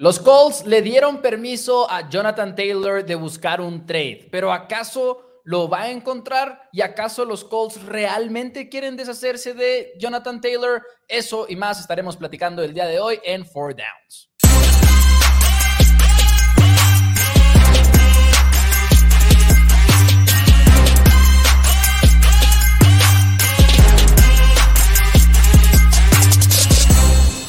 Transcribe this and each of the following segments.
Los Colts le dieron permiso a Jonathan Taylor de buscar un trade, pero ¿acaso lo va a encontrar? ¿Y acaso los Colts realmente quieren deshacerse de Jonathan Taylor? Eso y más estaremos platicando el día de hoy en Four Downs.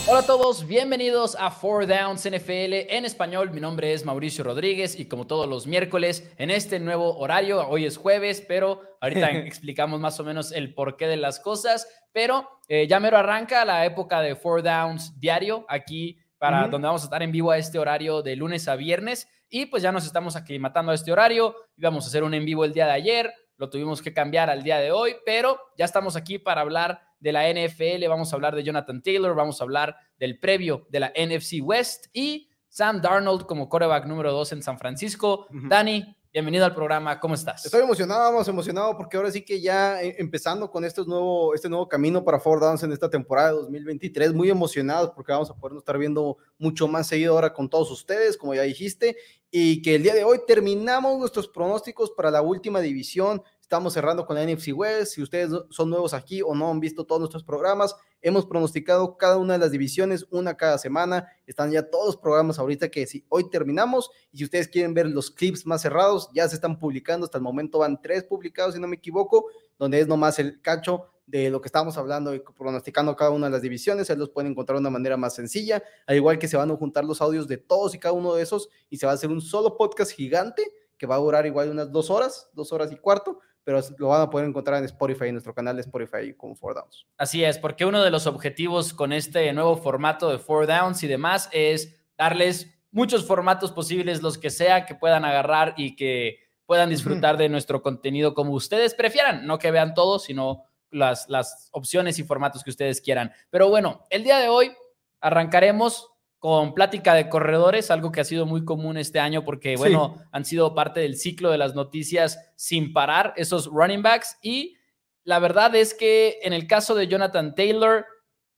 Hola a todos, bienvenidos a Four Downs NFL en español. Mi nombre es Mauricio Rodríguez y como todos los miércoles en este nuevo horario, hoy es jueves, pero ahorita explicamos más o menos el porqué de las cosas. Pero eh, ya mero arranca la época de Four Downs diario aquí para donde vamos a estar en vivo a este horario de lunes a viernes. Y pues ya nos estamos aclimatando a este horario. Íbamos a hacer un en vivo el día de ayer, lo tuvimos que cambiar al día de hoy, pero ya estamos aquí para hablar de la NFL, vamos a hablar de Jonathan Taylor, vamos a hablar del previo de la NFC West y Sam Darnold como coreback número 2 en San Francisco. Dani, bienvenido al programa, ¿cómo estás? Estoy emocionado, vamos emocionado porque ahora sí que ya eh, empezando con este nuevo, este nuevo camino para Ford Downs en esta temporada de 2023, muy emocionados porque vamos a poder estar viendo mucho más seguido ahora con todos ustedes, como ya dijiste, y que el día de hoy terminamos nuestros pronósticos para la última división Estamos cerrando con la NFC West. Si ustedes son nuevos aquí o no han visto todos nuestros programas, hemos pronosticado cada una de las divisiones, una cada semana. Están ya todos los programas ahorita que si hoy terminamos y si ustedes quieren ver los clips más cerrados, ya se están publicando. Hasta el momento van tres publicados, si no me equivoco, donde es nomás el cacho de lo que estamos hablando y pronosticando cada una de las divisiones, ahí los pueden encontrar de una manera más sencilla, al igual que se van a juntar los audios de todos y cada uno de esos y se va a hacer un solo podcast gigante que va a durar igual unas dos horas, dos horas y cuarto, pero lo van a poder encontrar en Spotify, en nuestro canal de Spotify como Four Downs. Así es, porque uno de los objetivos con este nuevo formato de Four Downs y demás es darles muchos formatos posibles, los que sea, que puedan agarrar y que puedan disfrutar de nuestro contenido como ustedes prefieran, no que vean todo, sino las, las opciones y formatos que ustedes quieran. Pero bueno, el día de hoy arrancaremos con plática de corredores, algo que ha sido muy común este año porque, bueno, han sido parte del ciclo de las noticias sin parar, esos running backs. Y la verdad es que en el caso de Jonathan Taylor,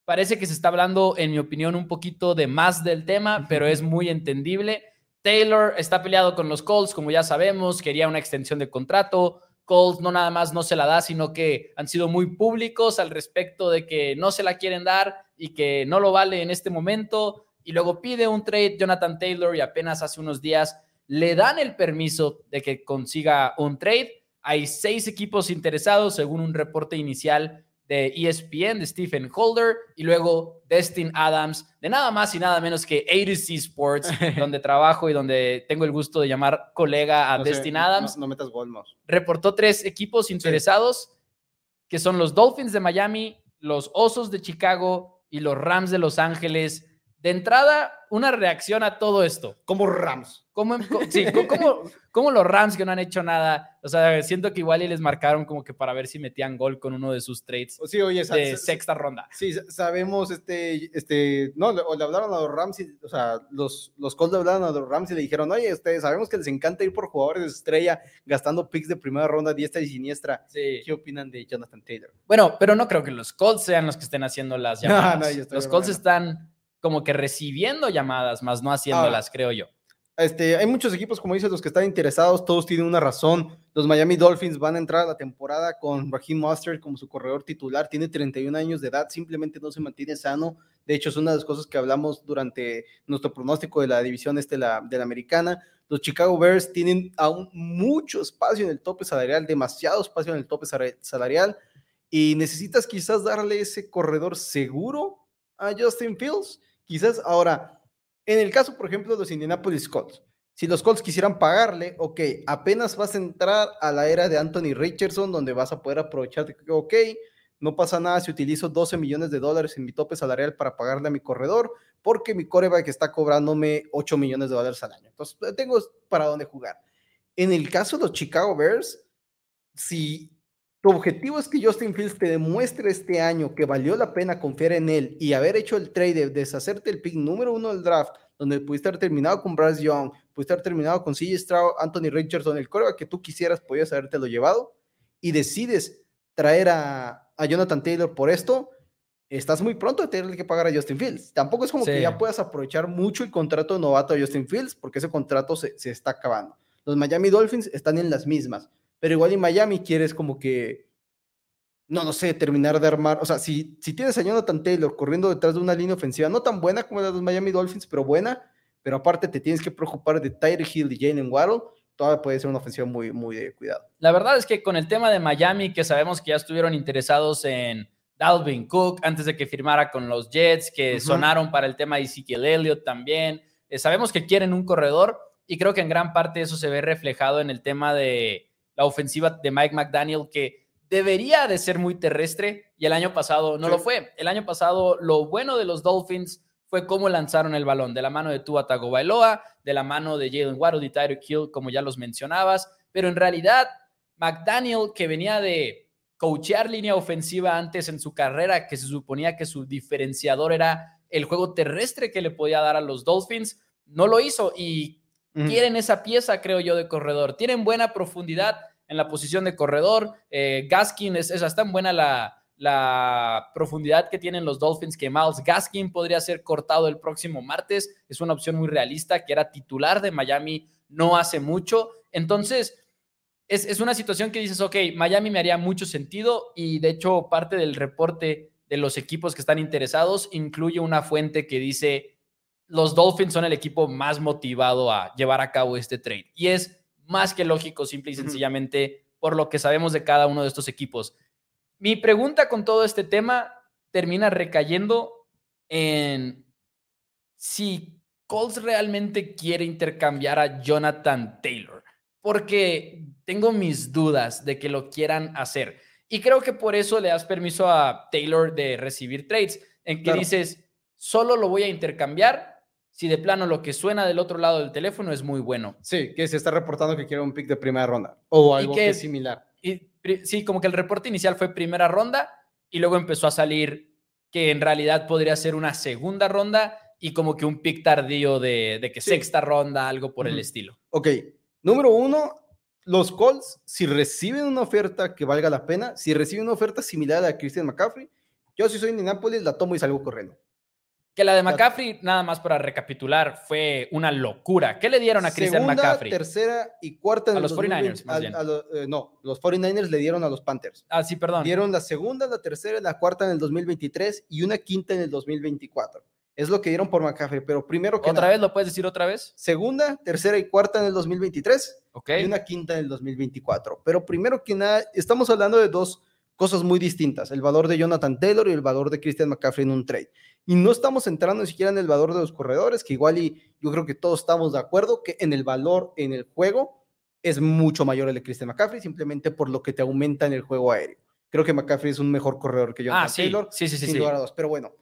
parece que se está hablando, en mi opinión, un poquito de más del tema, pero es muy entendible. Taylor está peleado con los Colts, como ya sabemos, quería una extensión de contrato. Colts no nada más no se la da, sino que han sido muy públicos al respecto de que no se la quieren dar y que no lo vale en este momento y luego pide un trade Jonathan Taylor y apenas hace unos días le dan el permiso de que consiga un trade. Hay seis equipos interesados según un reporte inicial de ESPN de Stephen Holder y luego Destin Adams de nada más y nada menos que A2C Sports, donde trabajo y donde tengo el gusto de llamar colega a Destin Adams. No, metas gol Reportó tres equipos interesados que son los Dolphins de Miami, los Osos de Chicago y los Rams de Los Ángeles de entrada, una reacción a todo esto. Como Rams. ¿Cómo, sí, como, los Rams que no han hecho nada. O sea, siento que igual y les marcaron como que para ver si metían gol con uno de sus trades sí, oye, de sexta ronda. Sí, sabemos, este, este, no, le, le hablaron a los Rams, o sea, los, los Colts le hablaron a los Rams y le dijeron, oye, ustedes sabemos que les encanta ir por jugadores de estrella gastando picks de primera ronda, diestra y siniestra. Sí. ¿Qué opinan de Jonathan Taylor? Bueno, pero no creo que los Colts sean los que estén haciendo las llamadas. los Colts están como que recibiendo llamadas, más no haciéndolas, creo yo. Este, hay muchos equipos, como dices, los que están interesados, todos tienen una razón. Los Miami Dolphins van a entrar a la temporada con Raheem Mostert como su corredor titular, tiene 31 años de edad, simplemente no se mantiene sano. De hecho, es una de las cosas que hablamos durante nuestro pronóstico de la división este la, de la americana. Los Chicago Bears tienen aún mucho espacio en el tope salarial, demasiado espacio en el tope salarial, y necesitas quizás darle ese corredor seguro a Justin Fields Quizás ahora, en el caso, por ejemplo, de los Indianapolis Colts, si los Colts quisieran pagarle, ok, apenas vas a entrar a la era de Anthony Richardson, donde vas a poder aprovechar, ok, no pasa nada si utilizo 12 millones de dólares en mi tope salarial para pagarle a mi corredor, porque mi coreback está cobrándome 8 millones de dólares al año. Entonces, tengo para dónde jugar. En el caso de los Chicago Bears, si tu objetivo es que Justin Fields te demuestre este año que valió la pena confiar en él y haber hecho el trade de deshacerte el pick número uno del draft, donde pudiste haber terminado con Bryce Young, pudiste haber terminado con CJ Stroud, Anthony Richardson, el coreback que tú quisieras, podías habértelo llevado, y decides traer a, a Jonathan Taylor por esto, estás muy pronto de tener que pagar a Justin Fields. Tampoco es como que ya puedas aprovechar mucho el contrato de novato a Justin Fields, porque ese contrato se, se, está acabando. Los Miami Dolphins están en las mismas, pero igual en Miami quieres como que, no, no sé, terminar de armar. O sea, si, si tienes a Jonathan Taylor corriendo detrás de una línea ofensiva no tan buena como la de los Miami Dolphins, pero buena, pero aparte te tienes que preocupar de Tyreek Hill y Jalen Waddle, todavía puede ser una ofensiva muy, muy de cuidado. La verdad es que con el tema de Miami, que sabemos que ya estuvieron interesados en Dalvin Cook antes de que firmara con los Jets, que sonaron para el tema de Ezekiel Elliott también. Eh, sabemos que quieren un corredor y creo que en gran parte eso se ve reflejado en el tema de la ofensiva de Mike McDaniel, que debería de ser muy terrestre y el año pasado no lo fue. El año pasado lo bueno de los Dolphins fue cómo lanzaron el balón, de la mano de Tua Tagovailoa, de la mano de Jalen Waddle y Tyreek Hill, como ya los mencionabas, pero en realidad McDaniel, que venía de coachear línea ofensiva antes en su carrera, que se suponía que su diferenciador era el juego terrestre que le podía dar a los Dolphins, no lo hizo y quieren esa pieza, creo yo, de corredor. Tienen buena profundidad en la posición de corredor. Eh, Gaskin es, es tan buena la, la profundidad que tienen los Dolphins que Miles Gaskin podría ser cortado el próximo martes. Es una opción muy realista, que era titular de Miami no hace mucho. Entonces, es, una situación que dices, ok, Miami me haría mucho sentido y de hecho parte del reporte de los equipos que están interesados incluye una fuente que dice, los Dolphins son el equipo más motivado a llevar a cabo este trade. Y es más que lógico, simple y sencillamente, por lo que sabemos de cada uno de estos equipos. Mi pregunta con todo este tema termina recayendo en si Colts realmente quiere intercambiar a Jonathan Taylor porque tengo mis dudas de que lo quieran hacer. Y creo que por eso le das permiso a Taylor de recibir trades, en que dices, solo lo voy a intercambiar si de plano lo que suena del otro lado del teléfono es muy bueno. Sí, que se está reportando que quiere un pick de primera ronda o algo que, es similar. Y, sí, como que el reporte inicial fue primera ronda y luego empezó a salir que en realidad podría ser una segunda ronda y como que un pick tardío de, que sexta ronda, algo por el estilo. Ok, Número uno, los Colts, si reciben una oferta que valga la pena, si reciben una oferta similar a Christian McCaffrey, yo si soy Indianapolis la tomo y salgo corriendo. Que la de McCaffrey, nada más para recapitular, fue una locura. ¿Qué le dieron a Christian Segunda, McCaffrey? tercera y cuarta. En a los 49ers, más bien. Eh, no, los 49ers le dieron a los Panthers. Ah, sí, perdón. Dieron la segunda, la tercera y la cuarta en el 2023 y una quinta en el 2024. Es lo que dieron por McCaffrey, pero primero que ¿Otra vez lo puedes decir otra vez? Segunda, tercera y cuarta en el 2023 okay. y una quinta en el 2024. Pero primero que nada, estamos hablando de dos cosas muy distintas, el valor de Jonathan Taylor y el valor de Christian McCaffrey en un trade. Y no estamos entrando ni siquiera en el valor de los corredores, que igual y yo creo que todos estamos de acuerdo que en el valor en el juego es mucho mayor el de Christian McCaffrey, simplemente por lo que te aumenta en el juego aéreo. Creo que McCaffrey es un mejor corredor que Jonathan ah, sí. Taylor. Sí, sí. Sin sí. Pero bueno,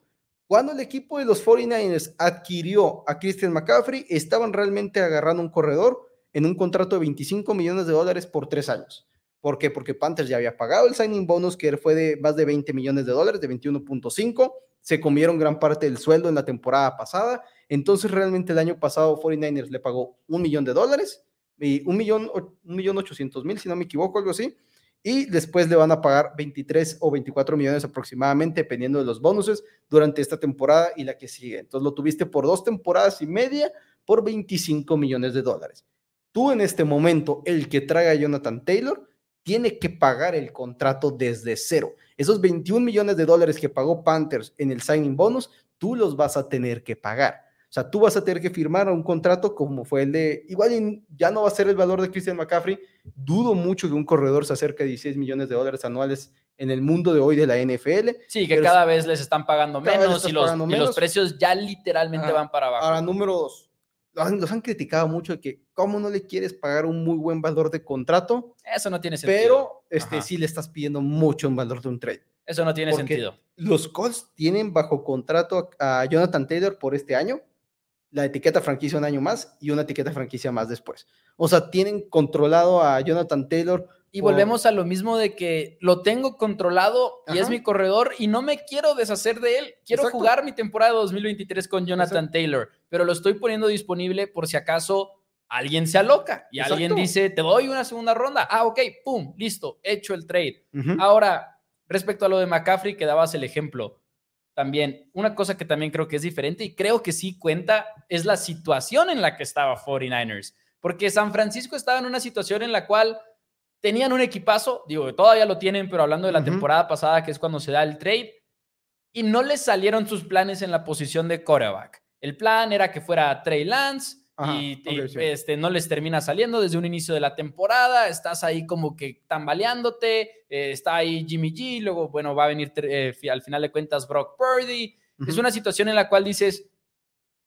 cuando el equipo de los 49ers adquirió a Christian McCaffrey, estaban realmente agarrando un corredor en un contrato de 25 millones de dólares por tres años. ¿Por qué? Porque Panthers ya había pagado el signing bonus, que fue de más de 20 millones de dólares, de 21.5. Se comieron gran parte del sueldo en la temporada pasada. Entonces, realmente el año pasado 49ers le pagó un millón de dólares, y un millón, un millón ochocientos mil, si no me equivoco, algo así y después le van a pagar 23 o 24 millones aproximadamente, dependiendo de los bonuses, durante esta temporada y la que sigue. Entonces lo tuviste por dos temporadas y media por 25 millones de dólares. Tú en este momento, el que traiga a Jonathan Taylor, tiene que pagar el contrato desde cero. Esos 21 millones de dólares que pagó Panthers en el signing bonus, tú los vas a tener que pagar. O sea, tú vas a tener que firmar un contrato como fue el de, igual ya no va a ser el valor de Christian McCaffrey. Dudo mucho que un corredor se acerque a 16 millones de dólares anuales en el mundo de hoy de la NFL. Sí, que cada vez les están pagando menos y los, y los, precios ya literalmente van para abajo. Ahora, número dos, los han, criticado mucho de que cómo no le quieres pagar un muy buen valor de contrato. Eso no tiene sentido. Pero este, sí le estás pidiendo mucho en valor de un trade. Eso no tiene sentido. Los Colts tienen bajo contrato a Jonathan Taylor por este año la etiqueta franquicia un año más y una etiqueta franquicia más después. O sea, tienen controlado a Jonathan Taylor. Y volvemos a lo mismo de que lo tengo controlado y es mi corredor y no me quiero deshacer de él. Quiero jugar mi temporada 2023 con Jonathan Taylor, pero lo estoy poniendo disponible por si acaso alguien se aloca y alguien dice, te doy una segunda ronda. Ah, ok, pum, listo, hecho el trade. Ahora, respecto a lo de McCaffrey, que dabas el ejemplo, también, una cosa que también creo que es diferente y creo que sí cuenta es la situación en la que estaba 49ers. Porque San Francisco estaba en una situación en la cual tenían un equipazo, digo, todavía lo tienen, pero hablando de la temporada pasada, que es cuando se da el trade, y no les salieron sus planes en la posición de quarterback. El plan era que fuera Trey Lance y, este, no les termina saliendo desde un inicio de la temporada. Estás ahí como que tambaleándote. Eh, está ahí Jimmy G. Luego, bueno, va a venir eh, al final de cuentas Brock Purdy. Es una situación en la cual dices,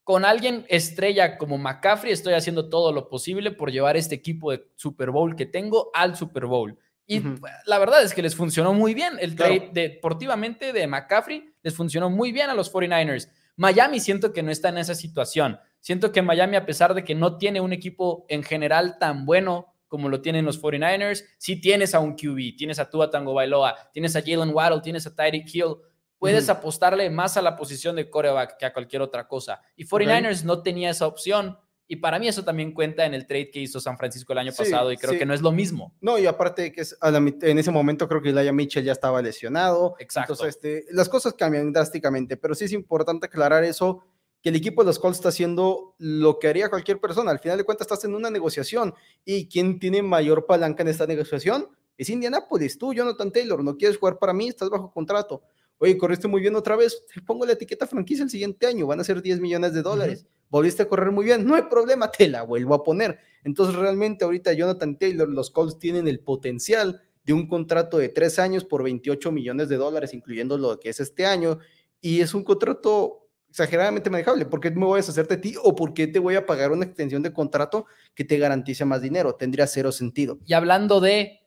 con alguien estrella como McCaffrey, estoy haciendo todo lo posible por llevar este equipo de Super Bowl que tengo al Super Bowl. Y la verdad es que les funcionó muy bien. El trade deportivamente de McCaffrey les funcionó muy bien a los 49ers. Miami siento que no está en esa situación. Siento que Miami, a pesar de que no tiene un equipo en general tan bueno como lo tienen los 49ers, sí tienes a un QB, tienes a Tua Tango Bailoa, tienes a Jalen Waddle, tienes a Tyreek Hill. Puedes apostarle más a la posición de coreback que a cualquier otra cosa. Y 49ers no tenía esa opción y para mí eso también cuenta en el trade que hizo San Francisco el año pasado y creo que no es lo mismo. No, y aparte que es en ese momento creo que Elijah Mitchell ya estaba lesionado. Exacto. Entonces, este, las cosas cambian drásticamente, pero sí es importante aclarar eso, que el equipo de los Colts está haciendo lo que haría cualquier persona. Al final de cuentas estás en una negociación y quien tiene mayor palanca en esta negociación es Indianapolis. Tú, Jonathan Taylor, no quieres jugar para mí, estás bajo contrato. Oye, corriste muy bien otra vez, te pongo la etiqueta franquicia el siguiente año, van a ser 10 millones de dólares volviste a correr muy bien, no hay problema, te la vuelvo a poner. Entonces realmente ahorita Jonathan Taylor, los Colts tienen el potencial de un contrato de tres años por 28 millones de dólares, incluyendo lo que es este año, y es un contrato exageradamente manejable. ¿Por qué me voy a deshacerte de ti o por qué te voy a pagar una extensión de contrato que te garantice más dinero? Tendría cero sentido. Y hablando de,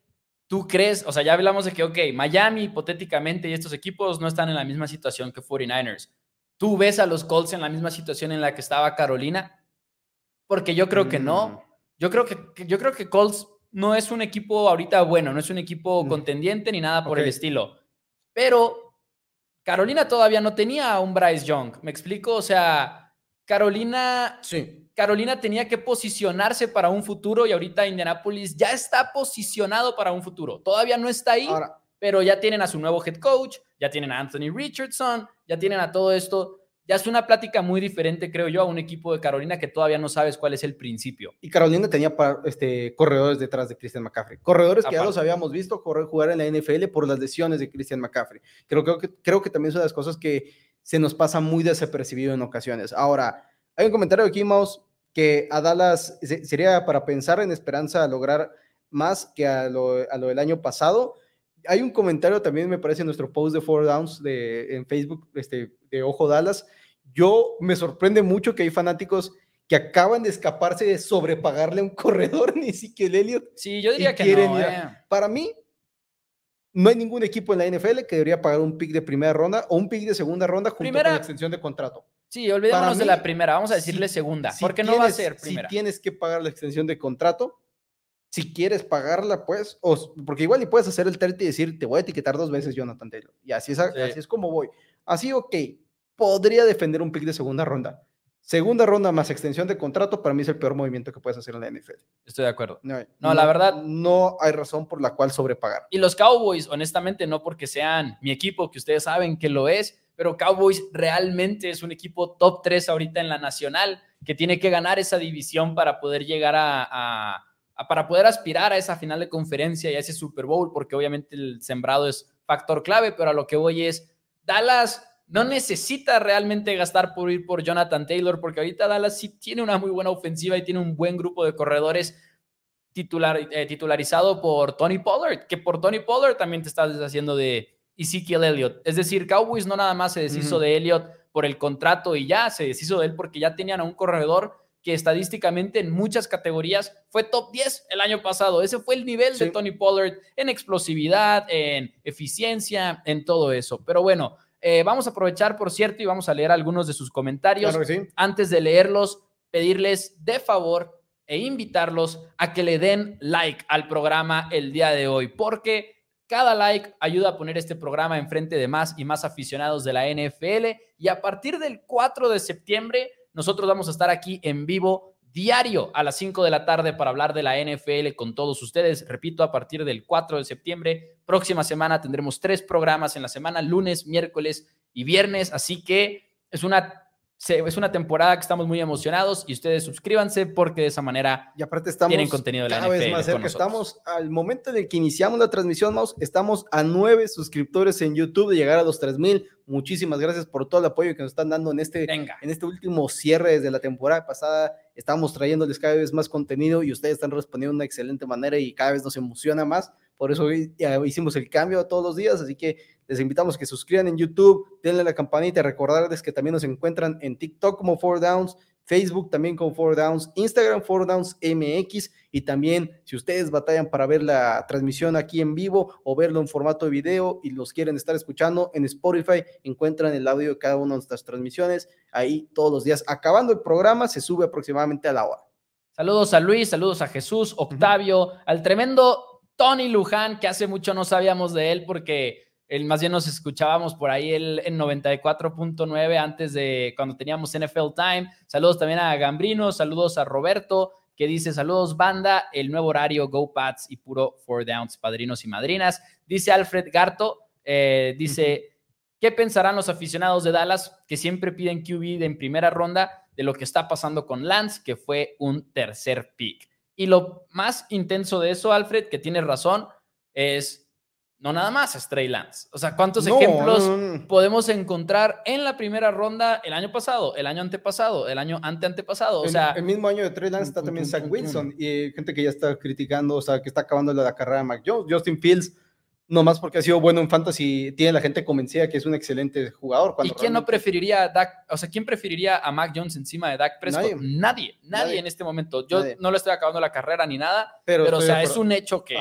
¿tú crees? O sea, ya hablamos de que, ok, Miami hipotéticamente y estos equipos no están en la misma situación que 49ers. ¿Tú ves a los Colts en la misma situación en la que estaba Carolina? Porque yo creo que no. Mm. Yo creo que, yo creo que Colts no es un equipo ahorita bueno, no es un equipo mm. contendiente ni nada por el estilo. Pero Carolina todavía no tenía a un Bryce Young. ¿Me explico? O sea, Carolina, sí. Carolina tenía que posicionarse para un futuro y ahorita Indianapolis ya está posicionado para un futuro. Todavía no está ahí, pero ya tienen a su nuevo head coach, ya tienen a Anthony Richardson, ya tienen a todo esto. Ya es una plática muy diferente, creo yo, a un equipo de Carolina que todavía no sabes cuál es el principio. Y Carolina tenía este, corredores detrás de Christian McCaffrey. Corredores que ya los habíamos visto correr, jugar en la NFL por las lesiones de Christian McCaffrey. Creo, creo, que, creo que también son las cosas que se nos pasa muy desapercibido en ocasiones. Ahora, hay un comentario aquí, Mouse, que a Dallas sería para pensar en esperanza a lograr más que a lo, a lo del año pasado hay un comentario también, me parece, en nuestro post de Four Downs de, en Facebook, este, de Ojo Dallas. Yo me sorprende mucho que hay fanáticos que acaban de escaparse de sobrepagarle a un corredor, ni siquiera Elliot. Sí, yo diría que no. Eh. Para mí, no hay ningún equipo en la NFL que debería pagar un pick de primera ronda o un pick de segunda ronda junto con la extensión de contrato. Sí, olvidémonos de la primera, vamos a decirle segunda, porque no va a ser primera. Si tienes que pagar la extensión de contrato, si quieres pagarla, pues, o, porque igual y puedes hacer el trade y decir, te voy a etiquetar dos veces, Jonathan Taylor. Y así es, así es como voy. Así, ok, podría defender un pick de segunda ronda. Segunda ronda más extensión de contrato, para mí es el peor movimiento que puedes hacer en la NFL. Estoy de acuerdo. No, la verdad. No hay razón por la cual sobrepagar. Y los Cowboys, honestamente, no porque sean mi equipo, que ustedes saben que lo es, pero Cowboys realmente es un equipo top 3 ahorita en la nacional, que tiene que ganar esa división para poder llegar a para poder aspirar a esa final de conferencia y a ese Super Bowl, porque obviamente el sembrado es factor clave, pero a lo que voy es, Dallas no necesita realmente gastar por ir por Jonathan Taylor, porque ahorita Dallas sí tiene una muy buena ofensiva y tiene un buen grupo de corredores titular, eh, titularizado por Tony Pollard, que por Tony Pollard también te estás deshaciendo de Ezekiel Elliott. Es decir, Cowboys no nada más se deshizo de Elliott por el contrato y ya, se deshizo de él porque ya tenían a un corredor que estadísticamente en muchas categorías fue top 10 el año pasado. Ese fue el nivel de Tony Pollard en explosividad, en eficiencia, en todo eso. Pero bueno, eh, vamos a aprovechar, por cierto, y vamos a leer algunos de sus comentarios. Antes de leerlos, pedirles de favor e invitarlos a que le den like al programa el día de hoy, porque cada like ayuda a poner este programa enfrente de más y más aficionados de la NFL. Y a partir del 4 de septiembre nosotros vamos a estar aquí en vivo diario a las 5 de la tarde para hablar de la NFL con todos ustedes. Repito, a partir del 4 de septiembre, próxima semana tendremos tres programas en la semana, lunes, miércoles y viernes, así que es una es una temporada que estamos muy emocionados y ustedes suscríbanse porque de esa manera y aparte estamos tienen contenido de la cada vez más cerca. Estamos al momento en el que iniciamos la transmisión, Maus, estamos a nueve suscriptores en YouTube de llegar a los 3000. Muchísimas gracias por todo el apoyo que nos están dando en este, en este último cierre desde la temporada pasada. Estamos trayéndoles cada vez más contenido y ustedes están respondiendo de una excelente manera y cada vez nos emociona más. Por eso hicimos el cambio todos los días, así que les invitamos a que suscriban en YouTube, denle la campanita, recordarles que también nos encuentran en TikTok como Four Downs, Facebook también como Four Downs, Instagram Four Downs MX y también si ustedes batallan para ver la transmisión aquí en vivo o verlo en formato de video y los quieren estar escuchando en Spotify, encuentran el audio de cada una de nuestras transmisiones ahí todos los días. Acabando el programa se sube aproximadamente a la hora. Saludos a Luis, saludos a Jesús, Octavio, al tremendo Tony Luján, que hace mucho no sabíamos de él porque el, más bien nos escuchábamos por ahí el, en 94.9 antes de cuando teníamos NFL Time. Saludos también a Gambrino, saludos a Roberto, que dice saludos banda, el nuevo horario, Go Pats y puro Four Downs, padrinos y madrinas. Dice Alfred Garto, eh, dice, ¿qué pensarán los aficionados de Dallas que siempre piden QB en primera ronda de lo que está pasando con Lance, que fue un tercer pick? Y lo más intenso de eso, Alfred, que tiene razón, es no nada más Stray Lance. O sea, ¿cuántos ejemplos podemos encontrar en la primera ronda el año pasado, el año antepasado, el año ante antepasado? O sea, el mismo año de Trey Lance está también Zach Wilson y gente que ya está criticando, o sea, que está acabando la carrera de Mac Jones. Justin Fields no más porque ha sido bueno en fantasy, tiene la gente convencida que es un excelente jugador. ¿Y quién no preferiría a Dak? O sea, ¿quién preferiría a Mac Jones encima de Dak Prescott? Nadie, nadie, en este momento. Yo no le estoy acabando la carrera ni nada, pero, o sea, es un hecho que,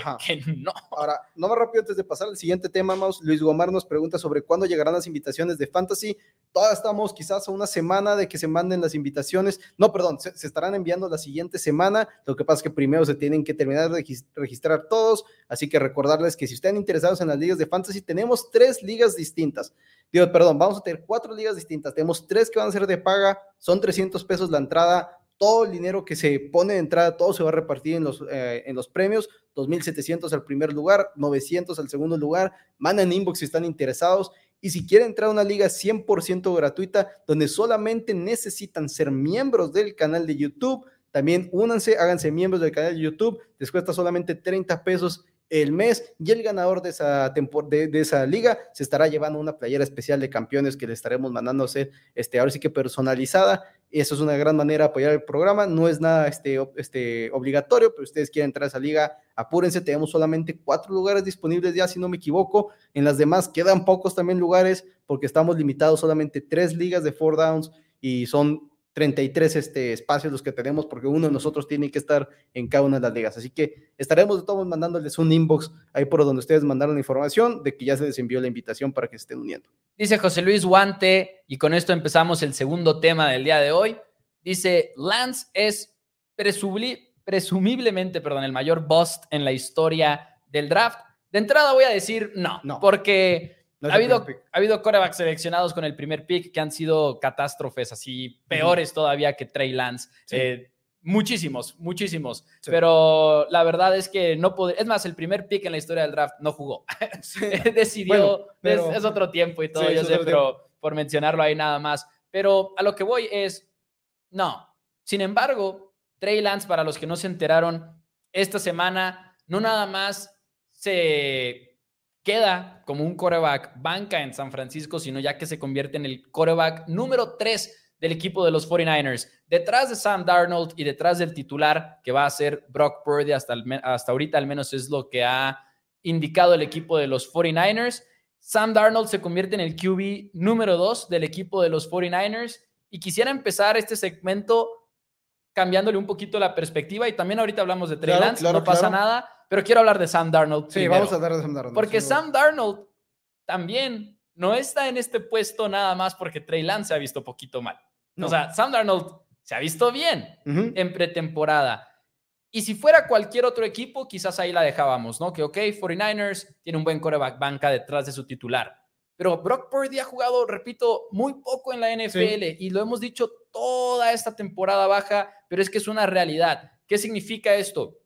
no. Ahora, no más rápido antes de pasar al siguiente tema, Maus, Luis Gomar nos pregunta sobre cuándo llegarán las invitaciones de fantasy. Todavía estamos quizás a una semana de que se manden las invitaciones. No, perdón, se, estarán enviando la siguiente semana. Lo que pasa es que primero se tienen que terminar de registrar todos. Así que recordarles que si están interesados en las ligas de fantasy, tenemos tres ligas distintas. Digo, perdón, vamos a tener cuatro ligas distintas. Tenemos tres que van a ser de paga, son 300 pesos la entrada. Todo el dinero que se pone de entrada, todo se va a repartir en los, eh, en los premios. 2.700 al primer lugar, 900 al segundo lugar. Manden inbox si están interesados. Y si quieren entrar a una liga 100% gratuita, donde solamente necesitan ser miembros del canal de YouTube, también únanse, háganse miembros del canal de YouTube, les cuesta solamente 30 pesos el mes y el ganador de esa, de, de, esa liga se estará llevando una playera especial de campeones que le estaremos mandando hacer, este, ahora sí que personalizada. Eso es una gran manera de apoyar el programa. No es nada este, este, obligatorio, pero ustedes quieren entrar a esa liga, apúrense. Tenemos solamente cuatro lugares disponibles ya, si no me equivoco. En las demás quedan pocos también lugares porque estamos limitados solamente tres ligas de four downs y son 33 este, espacios los que tenemos, porque uno de nosotros tiene que estar en cada una de las ligas. Así que estaremos de todos mandándoles un inbox ahí por donde ustedes mandaron la información de que ya se les envió la invitación para que se estén uniendo. Dice José Luis Guante, y con esto empezamos el segundo tema del día de hoy. Dice, Lance es presumiblemente perdón, el mayor bust en la historia del draft. De entrada voy a decir no, no. porque ha, habido, ha habido corebacks seleccionados con el primer pick que han sido catástrofes así, peores todavía que Trey Lance. Eh, muchísimos, muchísimos. Pero la verdad es que no puede. Es más, el primer pick en la historia del draft no jugó. Decidió. es, otro tiempo y todo, yo sé, pero por mencionarlo ahí nada más. Pero a lo que voy es. No. Sin embargo, Trey Lance, para los que no se enteraron, esta semana no nada más se queda como un coreback banca en San Francisco, sino ya que se convierte en el coreback número 3 del equipo de los 49ers, detrás de Sam Darnold y detrás del titular que va a ser Brock Purdy, hasta, hasta ahorita al menos es lo que ha indicado el equipo de los 49ers. Sam Darnold se convierte en el QB número 2 del equipo de los 49ers y quisiera empezar este segmento cambiándole un poquito la perspectiva y también ahorita hablamos de Trey Lance, no pasa nada, pero quiero hablar de Sam Darnold. Sí, vamos a hablar de Sam Darnold. Porque Sam Darnold también no está en este puesto nada más porque Trey Lance se ha visto poquito mal. O sea, Sam Darnold se ha visto bien en pretemporada. Y si fuera cualquier otro equipo, quizás ahí la dejábamos, ¿no? Que, ok, 49ers tiene un buen coreback banca detrás de su titular. Pero Brock Purdy ha jugado, repito, muy poco en la NFL y lo hemos dicho toda esta temporada baja, pero es que es una realidad. ¿Qué significa esto?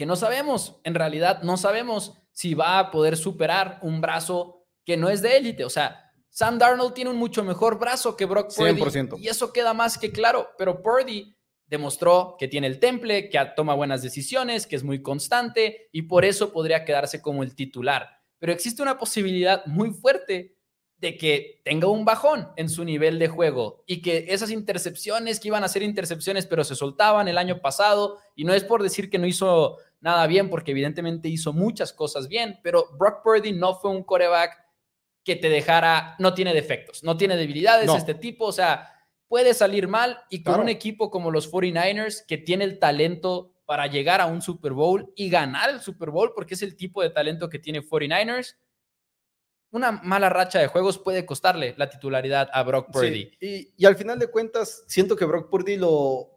Que no sabemos, en realidad no sabemos si va a poder superar un brazo que no es de élite. O sea, Sam Darnold tiene un mucho mejor brazo que Brock Purdy. 100%. Y eso queda más que claro. Pero Purdy demostró que tiene el temple, que toma buenas decisiones, que es muy constante y por eso podría quedarse como el titular. Pero existe una posibilidad muy fuerte de que tenga un bajón en su nivel de juego y que esas intercepciones que iban a ser intercepciones pero se soltaban el año pasado y no es por decir que no hizo nada bien porque evidentemente hizo muchas cosas bien, pero Brock Purdy no fue un coreback que te dejara, no tiene defectos, no tiene debilidades este tipo, o sea, puede salir mal y con un equipo como los 49ers que tiene el talento para llegar a un Super Bowl y ganar el Super Bowl porque es el tipo de talento que tiene 49ers una mala racha de juegos puede costarle la titularidad a Brock Purdy. y, al final de cuentas, siento que Brock Purdy lo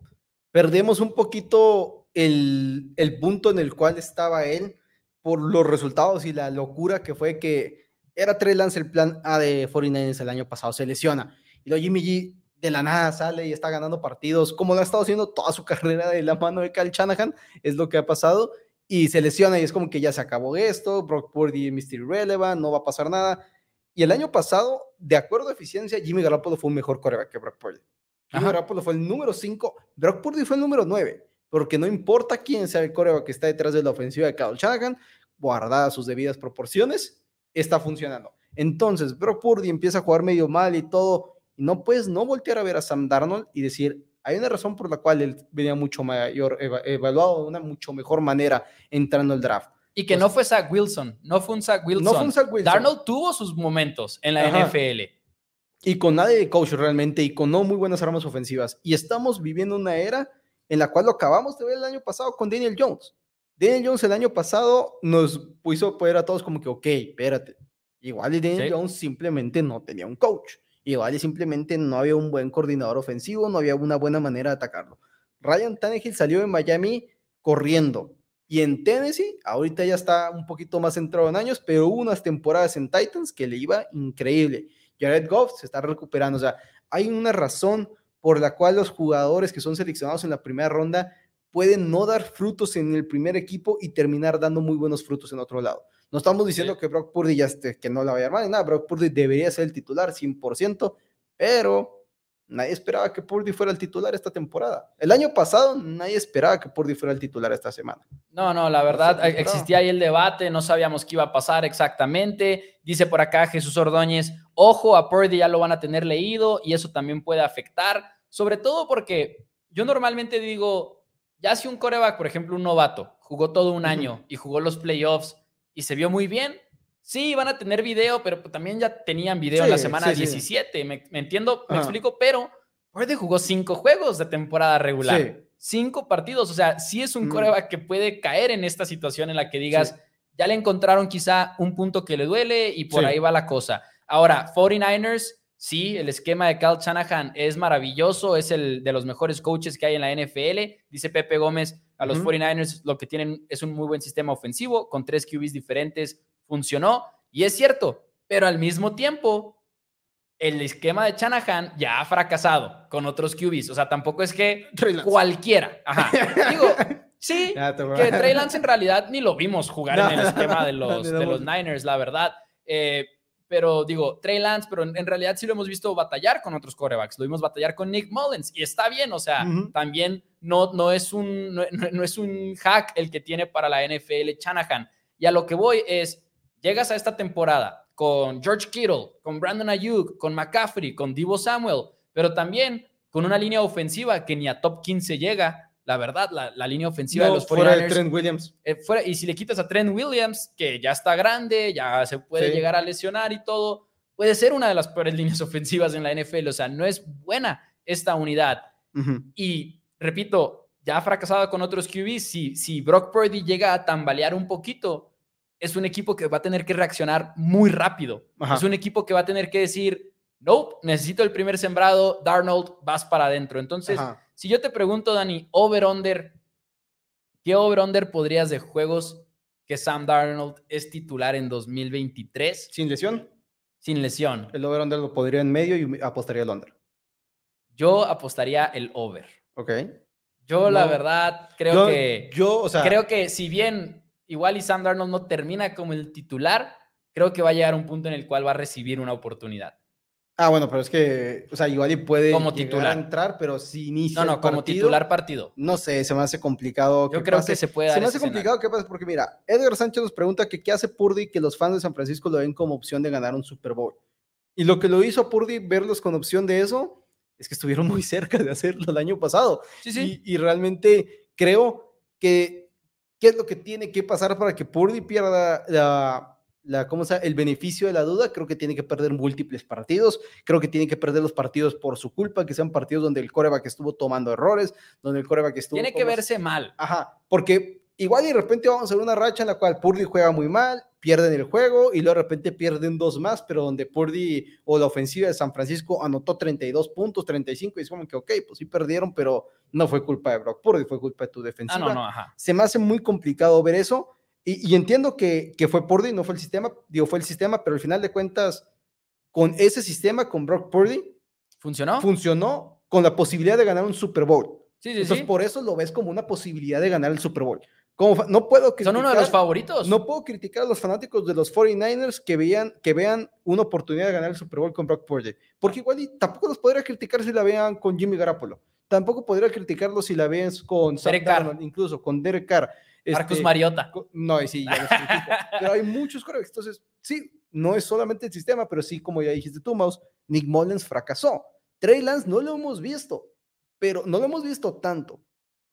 perdemos un poquito el, el, punto en el cual estaba él por los resultados y la locura que fue que era Trey Lance el plan A de 49ers el año pasado, se lesiona. Y luego Jimmy G de la nada sale y está ganando partidos, como lo ha estado haciendo toda su carrera de la mano de Kyle Shanahan, es lo que ha pasado y se lesiona y es como que ya se acabó esto, Brock Purdy Mr. Irrelevant, no va a pasar nada. Y el año pasado, de acuerdo a eficiencia, Jimmy Garoppolo fue un mejor coreback que Brock Purdy. Jimmy Garoppolo fue el número 5, Brock Purdy fue el número 9, porque no importa quién sea el coreback que está detrás de la ofensiva de Kyle Shanahan, guardadas sus debidas proporciones, está funcionando. Entonces, Brock Purdy empieza a jugar medio mal y todo, y no puedes no voltear a ver a Sam Darnold y decir, hay una razón por la cual él venía mucho mayor, evaluado de una mucho mejor manera entrando al draft. Y que no fue Zach Wilson, no fue un Zach Wilson. No fue un Zach Wilson. Darnold tuvo sus momentos en la NFL. Y con nadie de coach realmente, y con no muy buenas armas ofensivas. Y estamos viviendo una era en la cual lo acabamos de ver el año pasado con Daniel Jones. Daniel Jones el año pasado nos puso poder a todos como que, ok, espérate. Igual Daniel Jones simplemente no tenía un coach. Igual simplemente no había un buen coordinador ofensivo, no había una buena manera de atacarlo. Ryan Tannehill salió de Miami corriendo. Y en Tennessee, ahorita ya está un poquito más centrado en años, pero hubo unas temporadas en Titans que le iba increíble. Jared Goff se está recuperando. O sea, hay una razón por la cual los jugadores que son seleccionados en la primera ronda pueden no dar frutos en el primer equipo y terminar dando muy buenos frutos en otro lado. No estamos diciendo que Brock Purdy ya esté, que no la vaya a armar, nada, Brock Purdy debería ser el titular 100%, pero nadie esperaba que Purdy fuera el titular esta temporada. El año pasado nadie esperaba que Purdy fuera el titular esta semana. No, no, la verdad existía ahí el debate, no sabíamos qué iba a pasar exactamente. Dice por acá Jesús Ordóñez, ojo, a Purdy ya lo van a tener leído y eso también puede afectar, sobre todo porque yo normalmente digo, ya si un coreback, por ejemplo, un novato, jugó todo un año y jugó los playoffs, y se vio muy bien. Sí, van a tener video, pero también ya tenían video en la semana 17. Me, entiendo, me explico, pero Purdy jugó cinco juegos de temporada regular. Cinco partidos. O sea, sí es un coreback que puede caer en esta situación en la que digas, ya le encontraron quizá un punto que le duele y por ahí va la cosa. Ahora, 49ers, sí, el esquema de Cal Shanahan es maravilloso, es el de los mejores coaches que hay en la NFL. Dice Pepe Gómez, a los 49ers lo que tienen es un muy buen sistema ofensivo, con tres QBs diferentes funcionó, y es cierto, pero al mismo tiempo, el esquema de Shanahan ya ha fracasado con otros QBs, o sea, tampoco es que cualquiera, ajá, digo, sí, que Trey Lance en realidad ni lo vimos jugar en el esquema de los, de los Niners, la verdad. Eh, pero digo, Trey Lance, pero en, realidad sí lo hemos visto batallar con otros corebacks, lo vimos batallar con Nick Mullins y está bien, o sea, también no, no, es un, no, es un hack el que tiene para la NFL Shanahan. Y a lo que voy es, llegas a esta temporada con George Kittle, con Brandon Ayuk, con McCaffrey, con Divo Samuel, pero también con una línea ofensiva que ni a top 15 llega, la verdad, la, línea ofensiva de los 49ers. Fuera de Trent Williams. Eh, fuera, y si le quitas a Trent Williams, que ya está grande, ya se puede llegar a lesionar y todo, puede ser una de las peores líneas ofensivas en la NFL. O sea, no es buena esta unidad. Y repito, ya ha fracasado con otros QBs. Si, si Brock Purdy llega a tambalear un poquito, es un equipo que va a tener que reaccionar muy rápido. Es un equipo que va a tener que decir, no, necesito el primer sembrado, Darnold, vas para adentro. Entonces, si yo te pregunto, Dani, over-under, ¿qué over-under podrías de juegos que Sam Darnold es titular en 2023? ¿Sin lesión? Sin lesión. El over-under lo podría en medio y apostaría el under. Yo apostaría el over. Ok. Yo, la verdad, creo que. Yo, o sea. Creo que si bien igual y Sam Darnold no termina como el titular, creo que va a llegar un punto en el cual va a recibir una oportunidad. Ah, bueno, pero es que, o sea, igual y puede Como titular. a entrar, pero si inicia No, no, el como partido, titular partido. No sé, se me hace complicado. Yo creo que se puede dar Se me hace complicado que pase porque mira, Edgar Sánchez nos pregunta que qué hace Purdy que los fans de San Francisco lo ven como opción de ganar un Super Bowl. Y lo que lo hizo Purdy verlos con opción de eso es que estuvieron muy cerca de hacerlo el año pasado. Sí, sí. Y, y realmente creo que qué es lo que tiene que pasar para que Purdy pierda la, la, ¿cómo se llama? el beneficio de la duda. Creo que tiene que perder múltiples partidos. Creo que tiene que perder los partidos por su culpa, que sean partidos donde el coreback estuvo tomando errores, donde el coreback estuvo. Tiene que verse mal. Ajá, porque igual y de repente vamos a ver una racha en la cual Purdy juega muy mal, pierden el juego y luego de repente pierden dos más, pero donde Purdy o la ofensiva de San Francisco anotó 32 puntos, 35 y es como que, ok, pues sí perdieron, pero no fue culpa de Brock Purdy, fue culpa de tu Ah, defensiva. no, no, ajá. Se me hace muy complicado ver eso y, y entiendo que, que fue Purdy, no fue el sistema, digo, fue el sistema, pero al final de cuentas, con ese sistema, con Brock Purdy, ¿Funcionó? funcionó con la posibilidad de ganar un Super Bowl. sí, sí, Entonces, sí. por eso lo ves como una posibilidad de ganar el Super Bowl. Como no puedo Son uno de los criticar- favoritos. No puedo criticar a los fanáticos de los 49ers que vean, que vean una oportunidad de ganar el Super Bowl con Brock Purdy. Porque igual y tampoco los podría criticar si la vean con Jimmy Garoppolo. Tampoco podría criticarlos si la ves con Derek. Darnold, incluso con Derek Carr. Marcus Este, Mariota. co- No, sí, ya los critico. pero hay muchos corebacks. Entonces, sí, no es solamente el sistema, pero sí, como ya dijiste tú, Mouse, Nick Mullens fracasó. Trey Lance no lo hemos visto, pero no lo hemos visto tanto.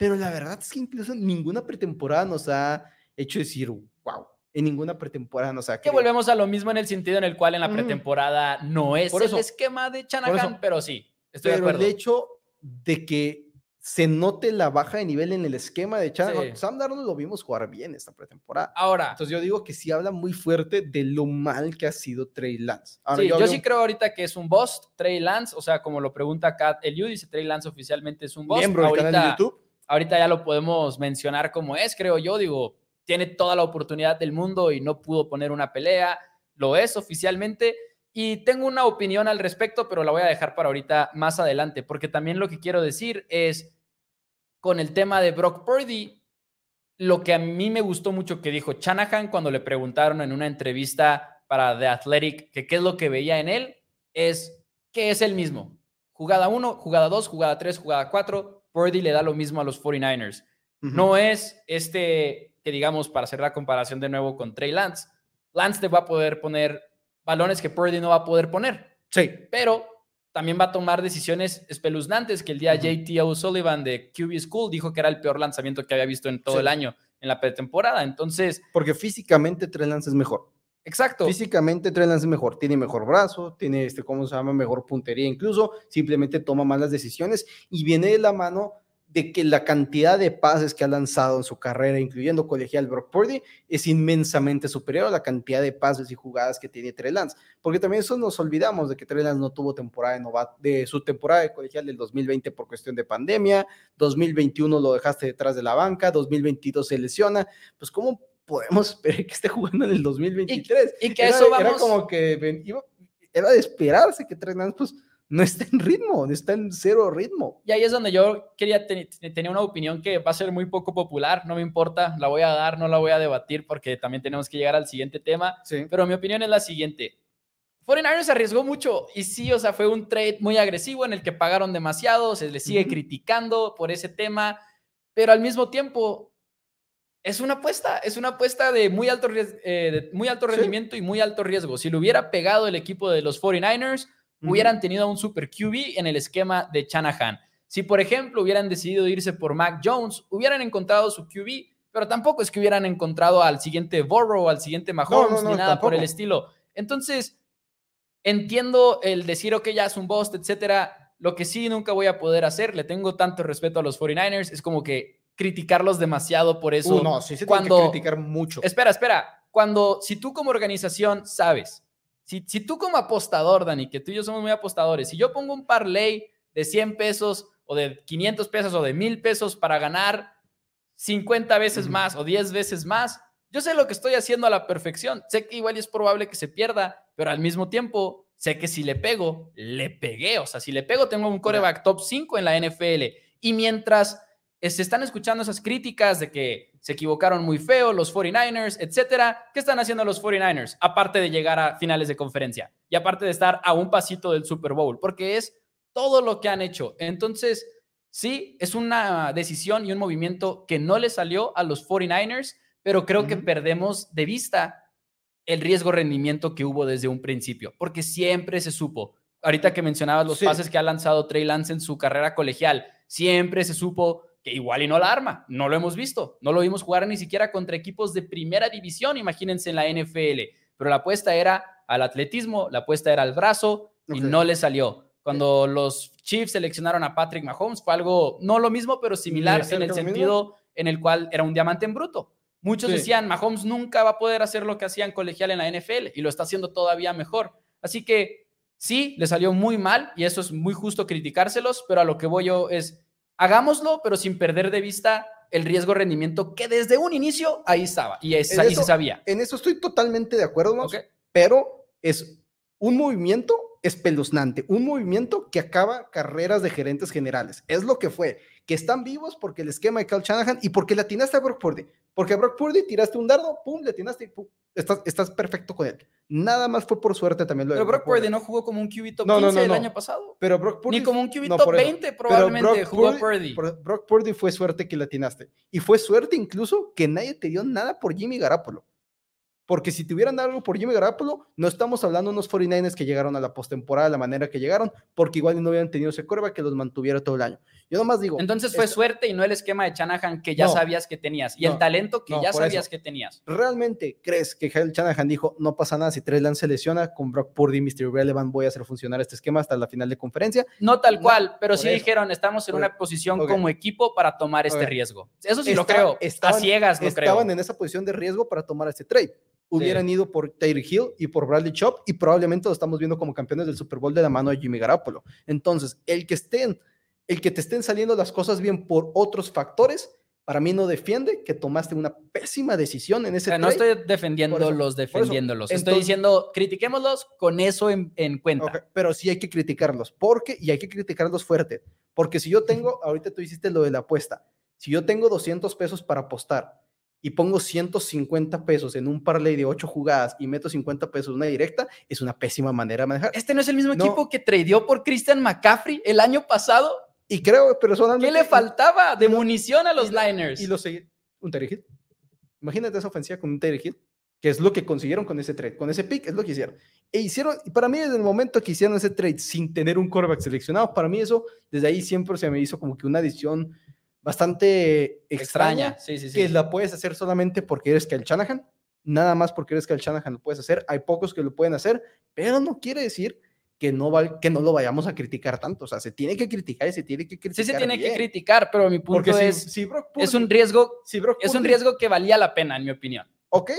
Pero la verdad es que incluso ninguna pretemporada nos ha hecho decir, wow, en ninguna pretemporada nos ha Que volvemos a lo mismo en el sentido en el cual en la pretemporada no es Por el eso. esquema de. Shanahan, pero sí, estoy de pero el acuerdo. hecho de que se note la baja de nivel en el esquema de Chan, Sí. Sam Darnold lo vimos jugar bien esta pretemporada. Ahora, Entonces yo digo que sí habla muy fuerte de lo mal que ha sido Trey Lance. Ahora, sí, yo, hablo- sí creo ahorita que es un bust, Trey Lance, o sea, como lo pregunta Kat Eliu, dice Trey Lance oficialmente es un bust. miembro del ahorita, canal de YouTube. Ahorita ya lo podemos mencionar como es, creo yo, digo, tiene toda la oportunidad del mundo y no pudo poner una pelea, lo es oficialmente. Y tengo una opinión al respecto, pero la voy a dejar para ahorita más adelante, porque también lo que quiero decir es, con el tema de Brock Purdy, lo que a mí me gustó mucho que dijo Shanahan cuando le preguntaron en una entrevista para The Athletic que qué es lo que veía en él, es que es el mismo. Jugada 1, jugada 2, jugada 3, jugada 4, Purdy le da lo mismo a los 49ers. Ujú. No es este, que digamos, para hacer la comparación de nuevo con Trey Lance. Lance te va a poder poner balones que Purdy no va a poder poner, Sí. pero también va a tomar decisiones espeluznantes que el día Ujú. JT O'Sullivan de QB School dijo que era el peor lanzamiento que había visto en todo Sí. el año en la pretemporada. Entonces, Porque físicamente Trey Lance es mejor. Exacto. Físicamente Trey Lance es mejor. Tiene mejor brazo, tiene, este, ¿cómo se llama? Mejor puntería incluso. Simplemente toma malas decisiones y viene de la mano de que la cantidad de pases que ha lanzado en su carrera, incluyendo colegial Brock Purdy, es inmensamente superior a la cantidad de pases y jugadas que tiene Trey Lance. Porque también eso nos olvidamos de que Trey Lance no tuvo temporada de, novato, de su temporada de colegial del 2020 por cuestión de pandemia, 2021 lo dejaste detrás de la banca, 2022 se lesiona. Pues, ¿cómo podemos esperar que esté jugando en el 2023? Y que era, eso era vamos. como que ven- iba- era de esperarse que Trey Lance pues no está en ritmo, no está en cero ritmo. Y ahí es donde yo quería ten- tenía una opinión que va a ser muy poco popular, no me importa, la voy a dar, no la voy a debatir porque también tenemos que llegar al siguiente tema. Sí. Pero mi opinión es la siguiente. 49ers se arriesgó mucho y sí, o sea, fue un trade muy agresivo en el que pagaron demasiado, se les sigue Ujú. criticando por ese tema, pero al mismo tiempo es una apuesta, es una apuesta de muy alto, eh, de muy alto Sí. rendimiento y muy alto riesgo. Si lo hubiera pegado el equipo de los 49ers, Ujú. hubieran tenido un super QB en el esquema de Shanahan. Si, por ejemplo, hubieran decidido irse por Mac Jones, hubieran encontrado su QB, pero tampoco es que hubieran encontrado al siguiente Burrow, al siguiente Mahomes, no, ni nada por el estilo. Entonces, entiendo el decir, ok, ya es un bust, etcétera. Lo que sí nunca voy a poder hacer, le tengo tanto respeto a los 49ers, es como que criticarlos demasiado por eso. Uh, no, sí se cuando- tiene que criticar mucho. Espera, espera. Cuando, si tú como organización sabes, si, si tú como apostador, Dani, que tú y yo somos muy apostadores, si yo pongo un parlay de 100 pesos o de 500 pesos o de 1000 pesos para ganar 50 veces Ujú. más o 10 veces más, yo sé lo que estoy haciendo a la perfección. Sé que igual es probable que se pierda, pero al mismo tiempo sé que si le pego, le pegué. O sea, si le pego, tengo un coreback top 5 en la NFL. Y mientras se están escuchando esas críticas de que se equivocaron muy feo los 49ers, etcétera. ¿Qué están haciendo los 49ers? Aparte de llegar a finales de conferencia y aparte de estar a un pasito del Super Bowl, porque es todo lo que han hecho. Entonces, sí, es una decisión y un movimiento que no le salió a los 49ers, pero creo que perdemos de vista el riesgo rendimiento que hubo desde un principio, porque siempre se supo. Ahorita que mencionabas los pases que ha lanzado Trey Lance en su carrera colegial, siempre se supo que igual y no la arma. No lo hemos visto. No lo vimos jugar ni siquiera contra equipos de primera división, imagínense en la NFL. Pero la apuesta era al atletismo, la apuesta era al brazo y no le salió. Cuando los Chiefs seleccionaron a Patrick Mahomes fue algo, no lo mismo, pero similar en el sentido en el cual era un diamante en bruto. Muchos decían, Mahomes nunca va a poder hacer lo que hacían colegial en la NFL y lo está haciendo todavía mejor. Así que sí, le salió muy mal y eso es muy justo criticárselos, pero a lo que voy yo es, hagámoslo, pero sin perder de vista el riesgo rendimiento que desde un inicio ahí estaba y es, ahí se sabía. En eso estoy totalmente de acuerdo, pero es un movimiento espeluznante, un movimiento que acaba carreras de gerentes generales. Es lo que fue, que están vivos porque el esquema de Cal Shanahan y porque le atinaste a Brock Purdy. Porque a Brock Purdy tiraste un dardo, pum, le atinaste y pum, estás, estás perfecto con él. Nada más fue por suerte también lo Pero Brock, Purdy no jugó como un QB top 15 el año pasado. Pero Brock Purdy, Ni como un QB top 20 probablemente jugó Purdy. Brock Purdy fue suerte que le atinaste. Y fue suerte incluso que nadie te dio nada por Jimmy Garapolo. Porque si tuvieran algo por Jimmy Garoppolo, no estamos hablando de unos 49ers que llegaron a la postemporada de la manera que llegaron, porque igual no hubieran tenido ese curva que los mantuviera todo el año. Yo nomás digo. Entonces fue suerte y no el esquema de Shanahan que ya sabías que tenías y el talento que ya sabías que tenías. ¿Realmente crees que Hal Shanahan dijo no pasa nada si Trey Lance se lesiona con Brock Purdy y Mr. Relevant voy a hacer funcionar este esquema hasta la final de conferencia? No tal cual, pero sí dijeron estamos en una posición como equipo para tomar este riesgo. Eso sí lo creo. a ciegas lo creo. Estaban en esa posición de riesgo para tomar este trade hubieran ido por Tyreek Hill y por Bradley Chop y probablemente lo estamos viendo como campeones del Super Bowl de la mano de Jimmy Garoppolo. Entonces, el que estén, el que te estén saliendo las cosas bien por otros factores, para mí no defiende que tomaste una pésima decisión en ese No estoy defendiéndolos, defendiéndolos. estoy diciendo, critiquémoslos con eso en, cuenta. pero sí hay que criticarlos, porque, y hay que criticarlos fuerte, porque si yo tengo, ahorita tú hiciste lo de la apuesta, si yo tengo 200 pesos para apostar y pongo 150 pesos en un parlay de 8 jugadas y meto 50 pesos en una directa, es una pésima manera de manejar. Este no es el mismo equipo que tradeó por Christian McCaffrey el año pasado. Y creo personalmente. ¿Qué le faltaba de munición a los Liners? Y lo seguí. Un Terry Imagínate esa ofensiva con un Terry que es lo que consiguieron con ese trade, con ese pick, es lo que hicieron. E hicieron, y para mí desde el momento que hicieron ese trade sin tener un quarterback seleccionado, para mí eso, desde ahí siempre se me hizo como que una adición bastante extraña, Sí, sí, que la puedes hacer solamente porque eres Kyle Shanahan, nada más porque eres Kyle Shanahan lo puedes hacer, hay pocos que lo pueden hacer, pero no quiere decir que no, va, que no lo vayamos a criticar tanto, o sea, se tiene que criticar y se tiene que criticar. Sí, se tiene que criticar, pero mi punto es, es un riesgo, es un riesgo que valía la pena, en mi opinión. Ok,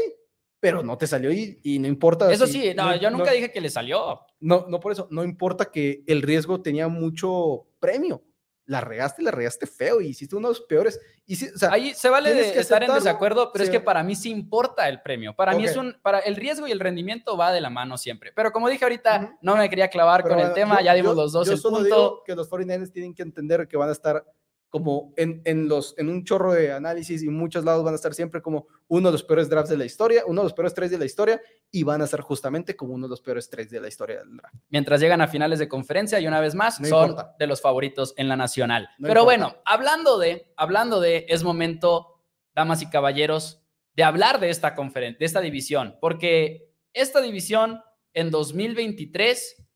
pero no te salió y, y no importa. Eso sí, no, yo nunca dije que le salió. No, no por eso, no importa que el riesgo tenía mucho premio la regaste, la regaste feo y hiciste uno de los peores. Y Ahí se vale de estar en desacuerdo, pero es que para mí sí importa el premio. Para mí es un, para el riesgo y el rendimiento va de la mano siempre. Pero como dije ahorita, no me quería clavar con el tema, ya dimos los dos yo solo Digo que los 49ers tienen que entender que van a estar como en, en, los, en un chorro de análisis y muchos lados van a estar siempre como uno de los peores drafts de la historia, uno de los peores tres de la historia y van a ser justamente como uno de los peores tres de la historia del draft. Mientras llegan a finales de conferencia y una vez más son de los favoritos en la nacional. Pero bueno, hablando de, hablando de, es momento, damas y caballeros, de hablar de esta conferencia, de esta división, porque esta división en 2023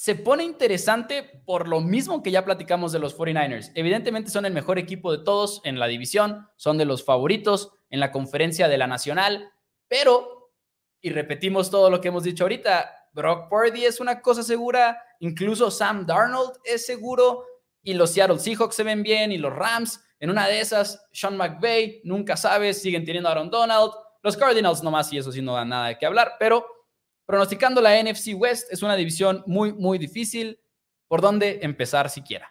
se pone interesante por lo mismo que ya platicamos de los 49ers. Evidentemente son el mejor equipo de todos en la división, son de los favoritos en la conferencia de la Nacional, pero, y repetimos todo lo que hemos dicho ahorita, Brock Purdy es una cosa segura, incluso Sam Darnold es seguro, y los Seattle Seahawks se ven bien, y los Rams, en una de esas, Sean McVay, nunca sabes, siguen teniendo a Aaron Donald, los Cardinals nomás, y eso sí no da nada de qué hablar, pero Pronosticando la NFC West es una división muy, muy difícil. ¿Por dónde empezar siquiera?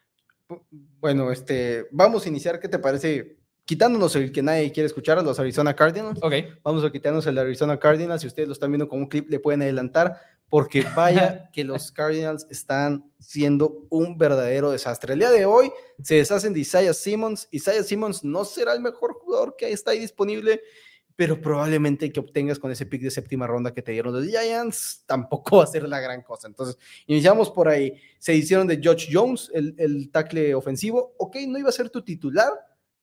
Bueno, este, vamos a iniciar. ¿Qué te parece? Quitándonos el que nadie quiere escuchar, los Arizona Cardinals. Ok. Vamos a quitarnos el Arizona Cardinals. Si ustedes lo están viendo con un clip, le pueden adelantar porque vaya que los Cardinals están siendo un verdadero desastre. El día de hoy se deshacen de Isaiah Simmons. Isaiah Simmons no será el mejor jugador que está ahí disponible, pero probablemente que obtengas con ese pick de séptima ronda que te dieron los Giants tampoco va a ser la gran cosa. Entonces, iniciamos por ahí. Se hicieron de George Jones, el, el tackle ofensivo. Ok, no iba a ser tu titular,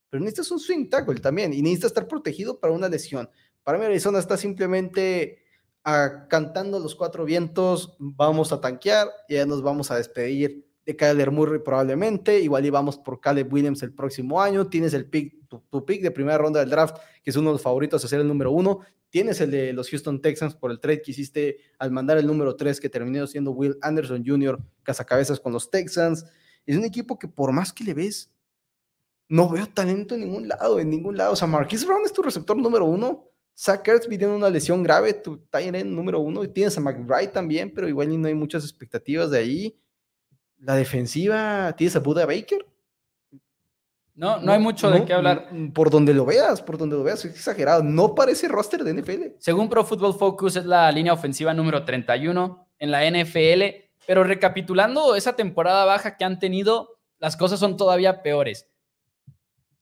pero necesitas un swing tackle también y necesitas estar protegido para una lesión. Para mí, Arizona está simplemente cantando los cuatro vientos. Vamos a tanquear y ya nos vamos a despedir de Kyler Murray probablemente. Igual íbamos por Caleb Williams el próximo año. Tienes el pick, tu, pick de primera ronda del draft, que es uno de los favoritos a ser el número uno. Tienes el de los Houston Texans por el trade que hiciste al mandar el número tres, que terminó siendo Will Anderson Jr., cazacabezas con los Texans. Es un equipo que por más que le ves, no veo talento en ningún lado, en ningún lado. O sea, Marquis Brown es tu receptor número uno. Zach Ertz una lesión grave, tu tight end número uno. Y tienes a McBride también, pero igual no hay muchas expectativas de ahí. La defensiva, tienes a Buda Baker. No, no, hay mucho de qué hablar. Por donde lo veas, por donde lo veas, es exagerado. No parece roster de NFL. Según Pro Football Focus, es la línea ofensiva número 31 en la NFL. Pero recapitulando esa temporada baja que han tenido, las cosas son todavía peores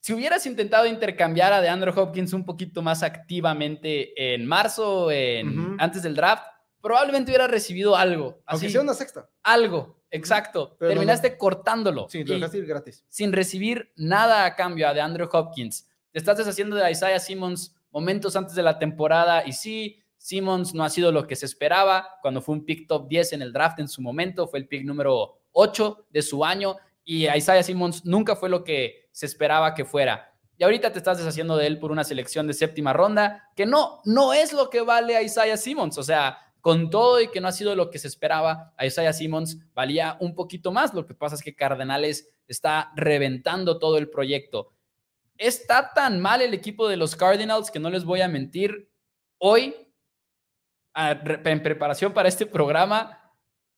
si hubieras intentado intercambiar a DeAndre Hopkins un poquito más activamente en marzo, en, antes del draft, probablemente hubiera recibido algo. Así, Aunque sea una sexta. Algo, exacto. Terminaste cortándolo. Sí, lo dejaste ir gratis. Sin recibir nada a cambio a DeAndre Hopkins. Te estás deshaciendo de Isaiah Simmons momentos antes de la temporada y sí, Simmons no ha sido lo que se esperaba cuando fue un pick top 10 en el draft en su momento, fue el pick número 8 de su año y Isaiah Simmons nunca fue lo que se esperaba que fuera. Y ahorita te estás deshaciendo de él por una selección de séptima ronda, que no, no es lo que vale a Isaiah Simmons. O sea, con todo y que no ha sido lo que se esperaba, a Isaiah Simmons valía un poquito más. Lo que pasa es que Cardenales está reventando todo el proyecto. Está tan mal el equipo de los Cardinals que no les voy a mentir. Hoy, en preparación para este programa,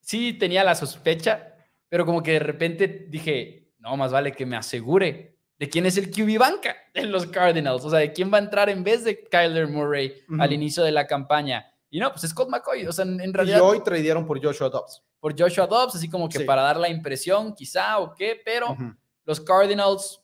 sí tenía la sospecha pero como que de repente dije, no, más vale que me asegure de quién es el QB banca en los Cardinals, o sea, de quién va a entrar en vez de Kyler Murray al inicio de la campaña. Y no, pues Scott McCoy, o sea, en, realidad... Y hoy tradearon por Joshua Dobbs. Por Joshua Dobbs, así como que para dar la impresión, quizá, o qué, pero los Cardinals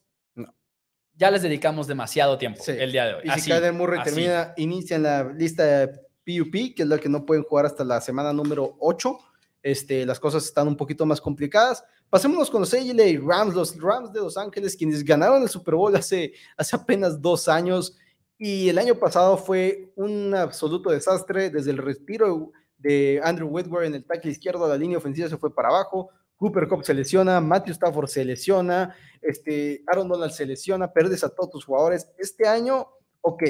ya les dedicamos demasiado tiempo el día de hoy. Y si Kyler Murray termina, inicia en la lista de PUP, que es la que no pueden jugar hasta la semana número 8, este, las cosas están un poquito más complicadas. Pasémonos con los ALA Rams, los Rams de Los Ángeles, quienes ganaron el Super Bowl hace, hace apenas dos años y el año pasado fue un absoluto desastre. Desde el retiro de Andrew Whitworth en el tackle izquierdo, la línea ofensiva se fue para abajo. Cooper Cup se lesiona, Matthew Stafford se lesiona, este, Aaron Donald se lesiona, perdes a todos tus jugadores. Este año, ok,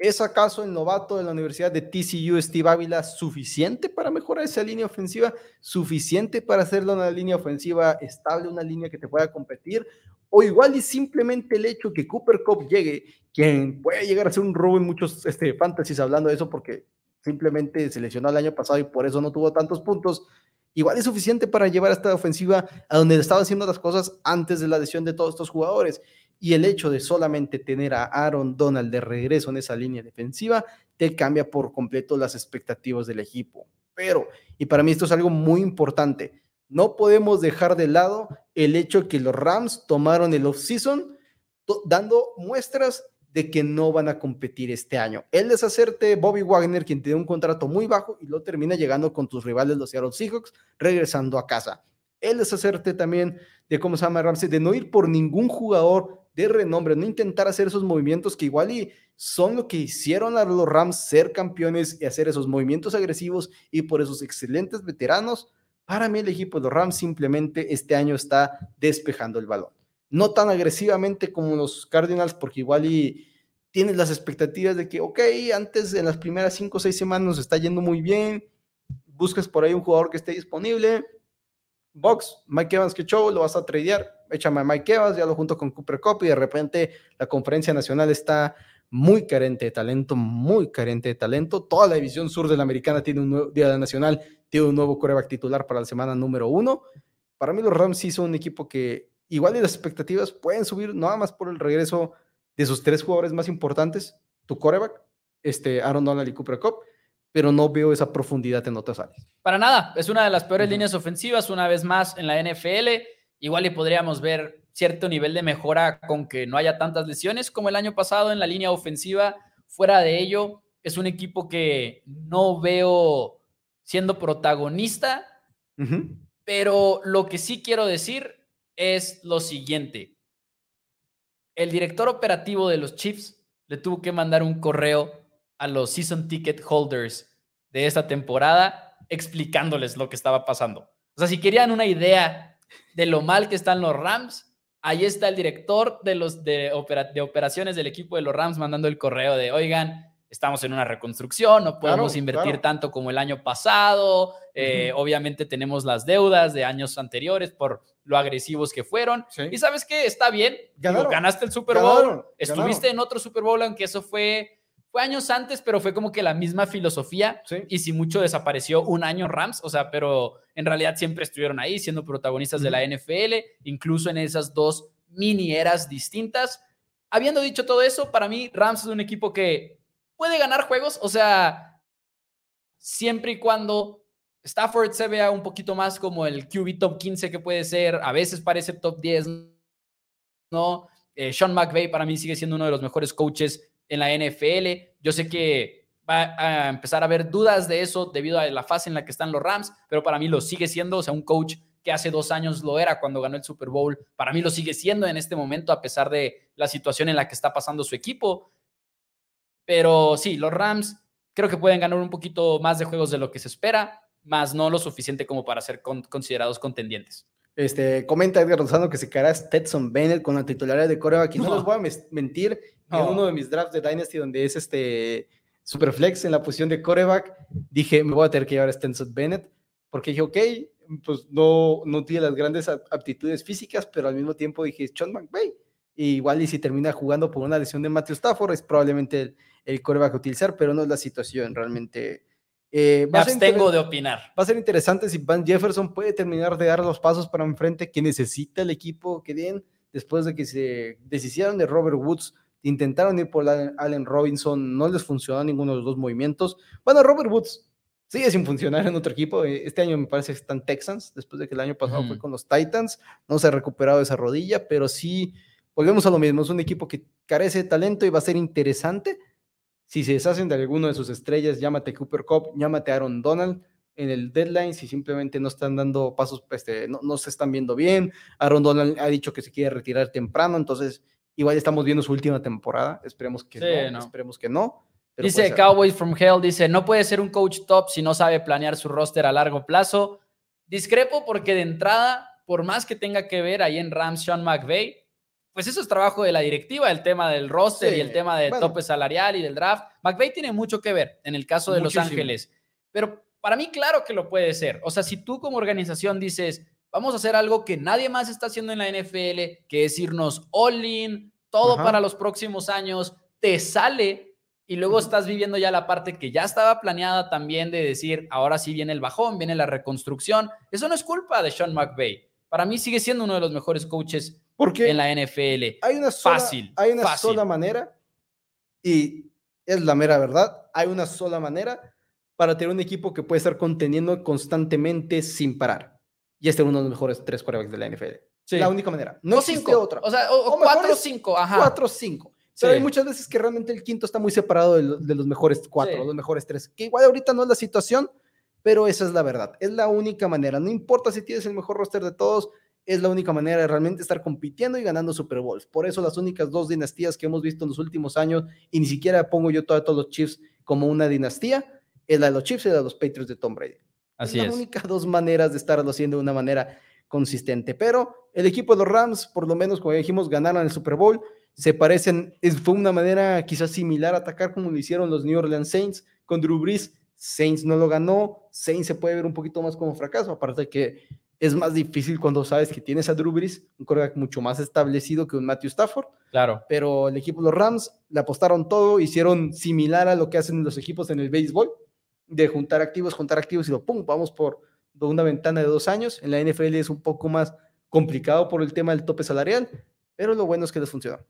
¿Es acaso el novato de la Universidad de TCU, Steve Ávila, suficiente para mejorar esa línea ofensiva? ¿Suficiente para hacerla una línea ofensiva estable, una línea que te pueda competir? O igual y simplemente el hecho que Cooper Cup llegue, quien puede llegar a ser un robo en muchos este, fantasies hablando de eso porque simplemente se lesionó el año pasado y por eso no tuvo tantos puntos, igual es suficiente para llevar esta ofensiva a donde estaba haciendo las cosas antes de la lesión de todos estos jugadores y el hecho de solamente tener a Aaron Donald de regreso en esa línea defensiva te cambia por completo las expectativas del equipo. Pero, y para mí esto es algo muy importante, no podemos dejar de lado el hecho que los Rams tomaron el offseason dando muestras de que no van a competir este año. El deshacerte Bobby Wagner, quien tiene un contrato muy bajo y lo termina llegando con tus rivales, los Seattle Seahawks, regresando a casa. El deshacerte también de cómo se llama Ramsey, de no ir por ningún jugador de renombre, no intentar hacer esos movimientos que igual y son lo que hicieron a los Rams ser campeones y hacer esos movimientos agresivos y por esos excelentes veteranos. Para mí el equipo de los Rams simplemente este año está despejando el balón. No tan agresivamente como los Cardinals, porque igual y tienes las expectativas de que, ok, antes en las primeras cinco o seis semanas nos está yendo muy bien, buscas por ahí un jugador que esté disponible, Box, Mike Evans, que show, lo vas a tradear, échame a Mike Evans, ya lo junto con Cooper Cup y de repente la conferencia nacional está muy carente de talento, muy carente de talento. Toda la división sur de la americana tiene un nuevo, día nacional, tiene un nuevo coreback titular para la semana número uno. Para mí los Rams sí son un equipo que igual y las expectativas pueden subir nada más por el regreso de sus tres jugadores más importantes, tu coreback, este Aaron Donald y Cooper Cup, pero no veo esa profundidad en otras áreas. Para nada, es una de las peores líneas ofensivas, una vez más en la NFL. Igual y podríamos ver cierto nivel de mejora con que no haya tantas lesiones como el año pasado en la línea ofensiva. Fuera de ello, es un equipo que no veo siendo protagonista, pero lo que sí quiero decir es lo siguiente. El director operativo de los Chiefs le tuvo que mandar un correo a los season ticket holders de esta temporada explicándoles lo que estaba pasando. O sea, si querían una idea de lo mal que están los Rams, ahí está el director de, los, de, de operaciones del equipo de los Rams mandando el correo de, oigan, estamos en una reconstrucción, no podemos invertir tanto como el año pasado, eh, obviamente tenemos las deudas de años anteriores por lo agresivos que fueron. Y sabes qué, está bien, ganaste el Super Bowl, estuviste en otro Super Bowl, aunque eso fue fue años antes, pero fue como que la misma filosofía. Y si mucho desapareció un año Rams, o sea, pero en realidad siempre estuvieron ahí siendo protagonistas de la NFL, incluso en esas dos mini eras distintas. Habiendo dicho todo eso, para mí Rams es un equipo que puede ganar juegos, o sea, siempre y cuando Stafford se vea un poquito más como el QB top 15 que puede ser, a veces parece top 10, ¿no? Eh, Sean McVay para mí sigue siendo uno de los mejores coaches en la NFL. Yo sé que va a empezar a haber dudas de eso debido a la fase en la que están los Rams, pero para mí lo sigue siendo, o sea, un coach que hace dos años lo era cuando ganó el Super Bowl, para mí lo sigue siendo en este momento a pesar de la situación en la que está pasando su equipo. Pero sí, los Rams creo que pueden ganar un poquito más de juegos de lo que se espera, más no lo suficiente como para ser considerados contendientes. Este, comenta Edgar Rosano que se quedará Stetson Bennett con la titularidad de coreback. Y no, les voy a mentir, en uno de mis drafts de Dynasty, donde es este Superflex en la posición de coreback, dije, me voy a tener que llevar a Stetson Bennett, porque dije, ok, pues no, no tiene las grandes aptitudes físicas, pero al mismo tiempo dije, Sean McVay. Y igual y si termina jugando por una lesión de Matthew Stafford, es probablemente el, el coreback a utilizar, pero no es la situación realmente eh, Me abstengo de opinar. Va a ser interesante si Van Jefferson puede terminar de dar los pasos para enfrente que necesita el equipo que den después de que se deshicieron de Robert Woods. Intentaron ir por Allen Robinson, no les funcionó ninguno de los dos movimientos. Bueno, Robert Woods sigue sin funcionar en otro equipo. Eh, este año me parece que están Texans, después de que el año pasado fue con los Titans. No se ha recuperado esa rodilla, pero sí, volvemos a lo mismo. Es un equipo que carece de talento y va a ser interesante si se deshacen de alguno de sus estrellas, llámate Cooper Cup, llámate Aaron Donald en el deadline, si simplemente no están dando pasos, este, no, no se están viendo bien. Aaron Donald ha dicho que se quiere retirar temprano, entonces igual estamos viendo su última temporada. Esperemos que no, esperemos que no. dice Cowboys from Hell, dice, no puede ser un coach top si no sabe planear su roster a largo plazo. Discrepo porque de entrada, por más que tenga que ver ahí en Rams Sean McVay, pues eso es trabajo de la directiva, el tema del roster y el tema del tope salarial y del draft. McVeigh tiene mucho que ver en el caso de Los Ángeles, pero para mí claro que lo puede ser. O sea, si tú como organización dices, vamos a hacer algo que nadie más está haciendo en la NFL, que es irnos all in, todo para los próximos años, te sale y luego estás viviendo ya la parte que ya estaba planeada también de decir, ahora sí viene el bajón, viene la reconstrucción. Eso no es culpa de Sean McVay. Para mí sigue siendo uno de los mejores coaches porque en la NFL. Hay una sola, fácil. Hay una sola manera, y es la mera verdad, hay una sola manera para tener un equipo que puede estar conteniendo constantemente sin parar. Y este es uno de los mejores tres quarterbacks de la NFL. La única manera. No o existe cinco. otra. O sea, o, cuatro o cinco. Ajá. Cuatro o cinco. Pero hay muchas veces que realmente el quinto está muy separado de, los mejores cuatro, los mejores tres. Que igual ahorita no es la situación, pero esa es la verdad. Es la única manera. No importa si tienes el mejor roster de todos, es la única manera de realmente estar compitiendo y ganando Super Bowls. Por eso las únicas dos dinastías que hemos visto en los últimos años, y ni siquiera pongo yo todos los Chiefs como una dinastía, es la de los Chiefs y la de los Patriots de Tom Brady. Así es. Las únicas dos maneras de estarlo haciendo de una manera consistente. Pero el equipo de los Rams, por lo menos como dijimos, ganaron el Super Bowl. Se parecen, fue una manera quizás similar a atacar como lo hicieron los New Orleans Saints con Drew Brees. Saints no lo ganó, Saints se puede ver un poquito más como fracaso, aparte de que es más difícil cuando sabes que tienes a Drew Brees, un quarterback mucho más establecido que un Matthew Stafford. Claro. Pero el equipo de los Rams le apostaron todo, hicieron similar a lo que hacen los equipos en el béisbol, de juntar activos, juntar activos y lo pum, vamos por una ventana de dos años. En la NFL es un poco más complicado por el tema del tope salarial, pero lo bueno es que les funciona.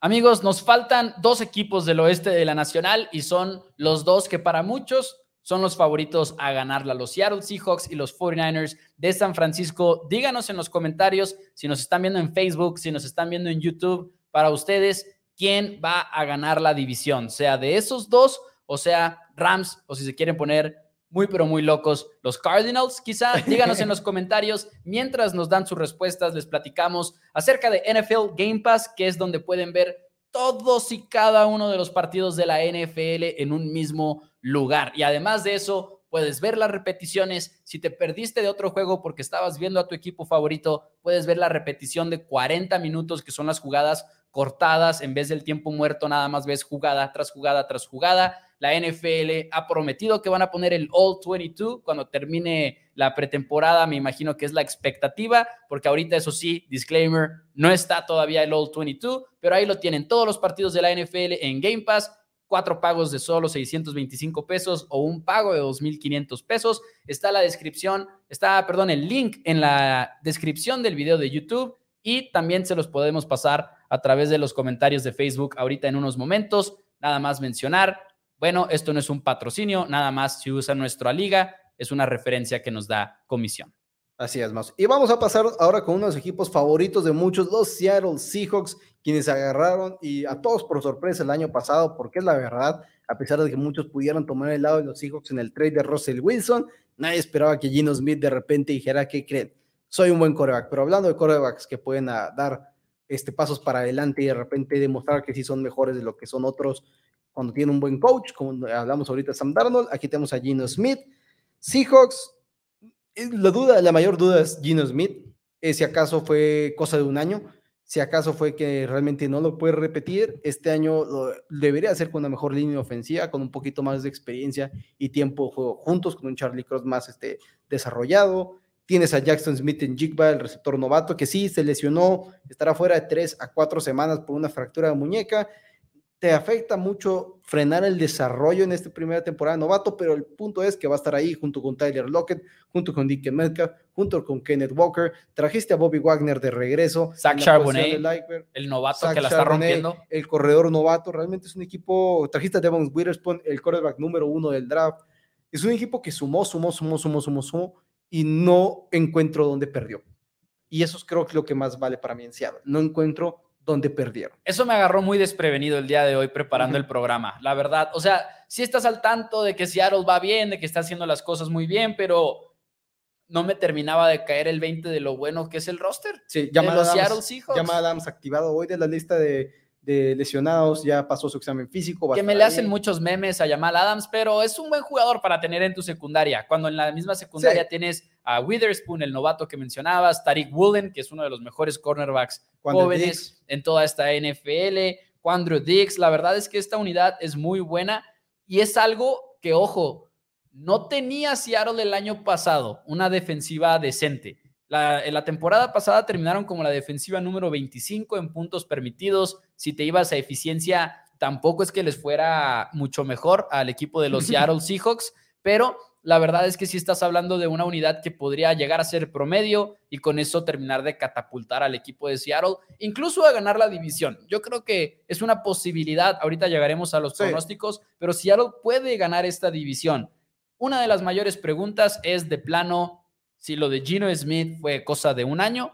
Amigos, nos faltan dos equipos del oeste de la Nacional y son los dos que para muchos son los favoritos a ganarla. Los Seattle Seahawks y los 49ers de San Francisco. Díganos en los comentarios si nos están viendo en Facebook, si nos están viendo en YouTube, para ustedes, quién va a ganar la división, sea de esos dos, o sea Rams, o si se quieren poner muy, pero muy locos, los Cardinals, quizá. Díganos en los comentarios. Mientras nos dan sus respuestas, les platicamos acerca de NFL Game Pass, que es donde pueden ver todos y cada uno de los partidos de la NFL en un mismo lugar. Y además de eso, puedes ver las repeticiones. Si te perdiste de otro juego porque estabas viendo a tu equipo favorito, puedes ver la repetición de 40 minutos, que son las jugadas cortadas. En vez del tiempo muerto, nada más ves jugada tras jugada tras jugada. La NFL ha prometido que van a poner el All 22 cuando termine la pretemporada. Me imagino que es la expectativa, porque ahorita, eso sí, disclaimer, no está todavía el All 22, pero ahí lo tienen todos los partidos de la NFL en Game Pass cuatro pagos de solo 625 pesos o un pago de 2.500 pesos. Está la descripción, está, perdón, el link en la descripción del video de YouTube y también se los podemos pasar a través de los comentarios de Facebook ahorita en unos momentos. Nada más mencionar, bueno, esto no es un patrocinio, nada más si usa nuestra liga, es una referencia que nos da comisión. Así es, más. Y vamos a pasar ahora con unos equipos favoritos de muchos, los Seattle Seahawks, quienes agarraron y a todos por sorpresa el año pasado, porque es la verdad, a pesar de que muchos pudieran tomar el lado de los Seahawks en el trade de Russell Wilson, nadie esperaba que Gino Smith de repente dijera que creen, soy un buen coreback. Pero hablando de corebacks que pueden ah, dar este, pasos para adelante y de repente demostrar que sí son mejores de lo que son otros cuando tienen un buen coach, como hablamos ahorita Sam Darnold, aquí tenemos a Gino Smith. Seahawks la duda, la mayor duda es Gino Smith, eh, si acaso fue cosa de un año, si acaso fue que realmente no lo puede repetir, este año debería hacer con una mejor línea ofensiva, con un poquito más de experiencia y tiempo de juego juntos, con un Charlie Cross más este, desarrollado. Tienes a Jackson Smith en Jigba, el receptor novato, que sí se lesionó, estará fuera de tres a cuatro semanas por una fractura de muñeca, te afecta mucho frenar el desarrollo en esta primera temporada novato, pero el punto es que va a estar ahí junto con Tyler Lockett, junto con Dick Metcalf, junto con Kenneth Walker. Trajiste a Bobby Wagner de regreso. Zach Charbonnet, el novato que la está rompiendo. El corredor novato. Realmente es un equipo. Trajiste a Devon Witherspoon, el quarterback número uno del draft. Es un equipo que sumó, sumó, sumó, sumó, sumó, sumó y no encuentro dónde perdió. Y eso es creo que lo que más vale para mí en Seattle. No encuentro donde perdieron. Eso me agarró muy desprevenido el día de hoy preparando el programa, la verdad. O sea, sí estás al tanto de que Seattle va bien, de que está haciendo las cosas muy bien, pero no me terminaba de caer el 20 de lo bueno que es el roster. Sí, llama los Seattle Seahawks. Adams activado hoy de la lista de de lesionados, ya pasó su examen físico. Que me le hacen muchos memes a Jamal Adams, pero es un buen jugador para tener en tu secundaria. Cuando en la misma secundaria tienes a Witherspoon, el novato que mencionabas, Tariq Woolen, que es uno de los mejores cornerbacks jóvenes en toda esta NFL, Quandro Dix. La verdad es que esta unidad es muy buena y es algo que, ojo, no tenía Seattle el año pasado, una defensiva decente. La, en la temporada pasada terminaron como la defensiva número 25 en puntos permitidos. Si te ibas a eficiencia, tampoco es que les fuera mucho mejor al equipo de los Seattle Seahawks, pero la verdad es que sí estás hablando de una unidad que podría llegar a ser promedio y con eso terminar de catapultar al equipo de Seattle, incluso a ganar la división. Yo creo que es una posibilidad, ahorita llegaremos a los pronósticos, pero Seattle puede ganar esta división. Una de las mayores preguntas es de plano, si lo de Gino Smith fue cosa de un año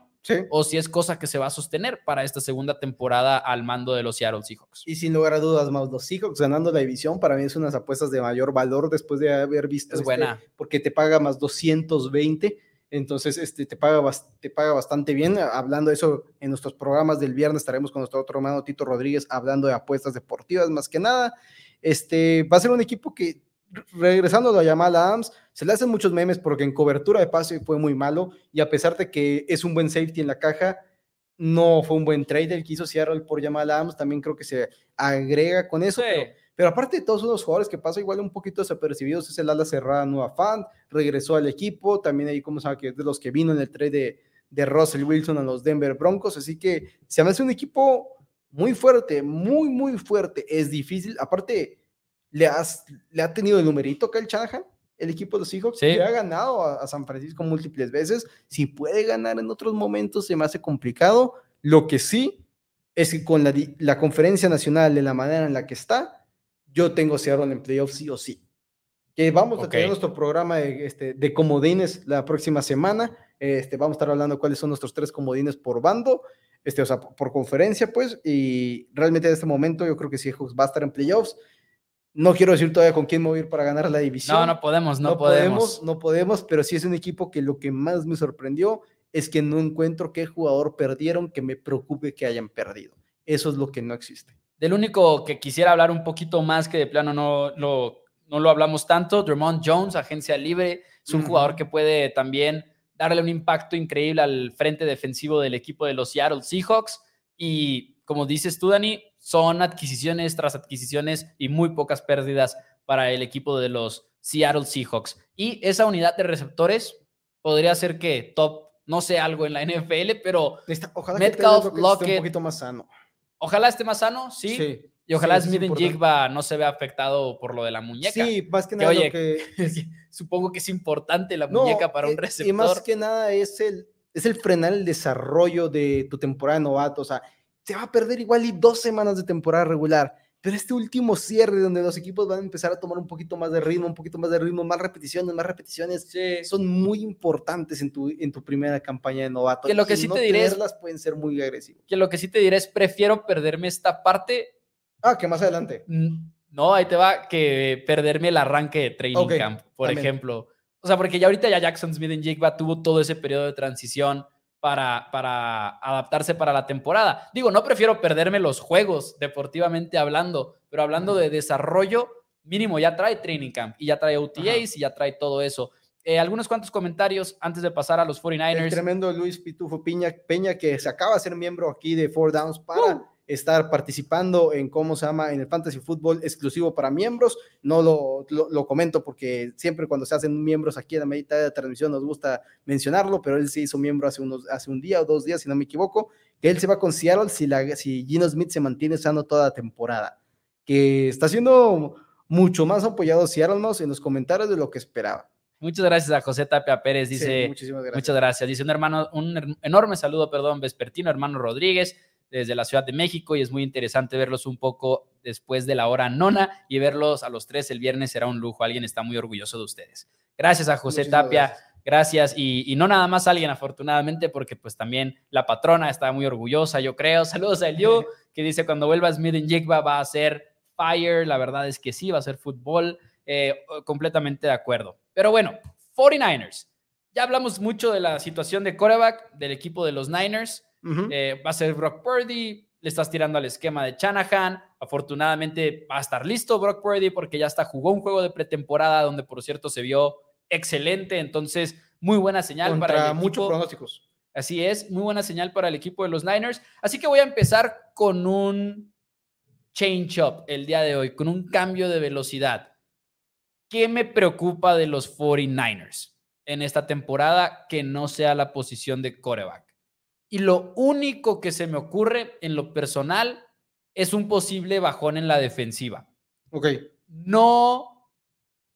o si es cosa que se va a sostener para esta segunda temporada al mando de los Seattle Seahawks. Y sin lugar a dudas, más los Seahawks ganando la división para mí es unas apuestas de mayor valor después de haber visto. Es este, buena. Porque te paga más 220. Entonces, este, te, paga, te paga bastante bien. Hablando de eso, en nuestros programas del viernes estaremos con nuestro otro hermano Tito Rodríguez hablando de apuestas deportivas más que nada. Este, va a ser un equipo que regresando a Yamal Adams, se le hacen muchos memes porque en cobertura de pase fue muy malo y a pesar de que es un buen safety en la caja, no fue un buen trade el que hizo Seattle por Yamal Adams, también creo que se agrega con eso. Pero, aparte de todos los jugadores que pasa igual un poquito desapercibidos, es el ala cerrada Nueva Fan, regresó al equipo, también ahí como sabe que es de los que vino en el trade de, de Russell Wilson a los Denver Broncos, así que se me hace un equipo muy fuerte, muy, muy fuerte, es difícil, aparte le, has, le ha tenido el numerito el Shanahan, el equipo de los Seahawks, que ha ganado a, San Francisco múltiples veces. Si puede ganar en otros momentos, se me hace complicado. Lo que sí es que con la, la conferencia nacional, de la manera en la que está, yo tengo Seattle en playoffs sí o sí. que vamos a tener nuestro programa de, este, de comodines la próxima semana. Este, vamos a estar hablando cuáles son nuestros tres comodines por bando, este, o sea, por, por conferencia, pues, y realmente en este momento yo creo que Seahawks va a estar en playoffs. No quiero decir todavía con quién ir para ganar la división. No, no podemos, no, podemos. no podemos, pero sí es un equipo que lo que más me sorprendió es que no encuentro qué jugador perdieron que me preocupe que hayan perdido. Eso es lo que no existe. Del único que quisiera hablar un poquito más, que de plano no lo, no lo hablamos tanto, Drummond Jones, agencia libre, es un jugador que puede también darle un impacto increíble al frente defensivo del equipo de los Seattle Seahawks. Y como dices tú, Dani, son adquisiciones tras adquisiciones y muy pocas pérdidas para el equipo de los Seattle Seahawks. Y esa unidad de receptores podría ser que top, no sé algo en la NFL, pero Necesita- ojalá Metcalf, que Lockett esté un poquito más sano. ojalá esté más sano, sí. Y ojalá sí, Smith. Jigba no se vea afectado por lo de la muñeca. Sí, más que Que, nada oye, lo que Supongo que es importante la No, muñeca para un eh, receptor. Y más que nada es el, es el frenar el desarrollo de tu temporada de novato. O sea, se va a perder igual y dos semanas de temporada regular. Pero este último cierre donde los equipos van a empezar a tomar un poquito más de ritmo, un poquito más de ritmo, más repeticiones, más repeticiones, Sí. son muy importantes en tu, en tu primera campaña de novato. Que lo que y sí no te diré es- pueden ser muy agresivos. Que lo que sí te diré es prefiero perderme esta parte. Ah, que más adelante. No, ahí te va, que perderme el arranque de training camp, por también. ejemplo. O sea, porque ya ahorita ya Jackson Smith en Jigba tuvo todo ese periodo de transición para, para adaptarse para la temporada. Digo, no prefiero perderme los juegos, deportivamente hablando, pero hablando de desarrollo, mínimo ya trae training camp y ya trae OTAs y ya trae todo eso. Eh, algunos cuantos comentarios antes de pasar a los El 49ers. tremendo Luis Pitufo Piña, Peña, que se acaba de ser miembro aquí de Four Downs para estar participando en cómo se llama en el fantasy fútbol exclusivo para miembros. No lo, lo, lo comento porque siempre cuando se hacen miembros aquí en la mitad de la transmisión nos gusta mencionarlo, pero él se hizo miembro hace, unos, hace un día o dos días, si no me equivoco, que él se va con Seattle si, la, si Gino Smith se mantiene sano toda la temporada, que está siendo mucho más apoyado Seattle Mouse en los comentarios de lo que esperaba. Muchas gracias a José Tapia Pérez. Sí, Dice, muchísimas gracias. muchas gracias. Dice un hermano, un enorme saludo, perdón, vespertino, hermano Rodríguez, desde la Ciudad de México. Y es muy interesante verlos un poco después de la hora nona y verlos a los tres el viernes será un lujo. Alguien está muy orgulloso de ustedes. Gracias a José Muchísimas Tapia. gracias. Gracias. Y, y no nada más alguien, afortunadamente, porque pues también la patrona está muy orgullosa, yo creo. Saludos a Eliu, que dice cuando vuelva Smith en Jigba va a ser fire. La verdad es que sí, va a ser fútbol. Eh, completamente de acuerdo. Pero bueno, 49ers. Ya hablamos mucho de la situación de coreback del equipo de los Niners. Eh, va a ser Brock Purdy. Le estás tirando al esquema de Shanahan. Afortunadamente va a estar listo Brock Purdy porque ya hasta jugó un juego de pretemporada donde, por cierto, se vio excelente. Entonces, muy buena señal para muchos pronósticos. Así es, muy buena señal para el equipo de los Niners. Así que voy a empezar con un change up el día de hoy, con un cambio de velocidad. ¿Qué me preocupa de los 49ers en esta temporada que no sea la posición de coreback? Y lo único que se me ocurre en lo personal es un posible bajón en la defensiva Ok. no,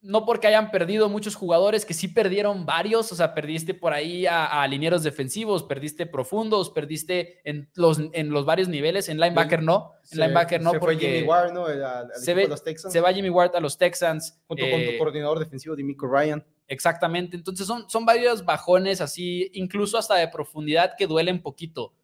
no porque hayan perdido muchos jugadores, que sí perdieron varios, o sea, perdiste por ahí a, a linieros defensivos, perdiste profundos, perdiste en los, en los varios niveles, en linebacker no, en Se- linebacker no, se fue porque Jimmy Ward, ¿no? El- al- al se ve- de los Texans, se va Jimmy Ward a los Texans. junto con eh, tu coordinador defensivo, Dimico Ryan. Exactamente, entonces son, son varios bajones así, incluso hasta de profundidad que duelen poquito.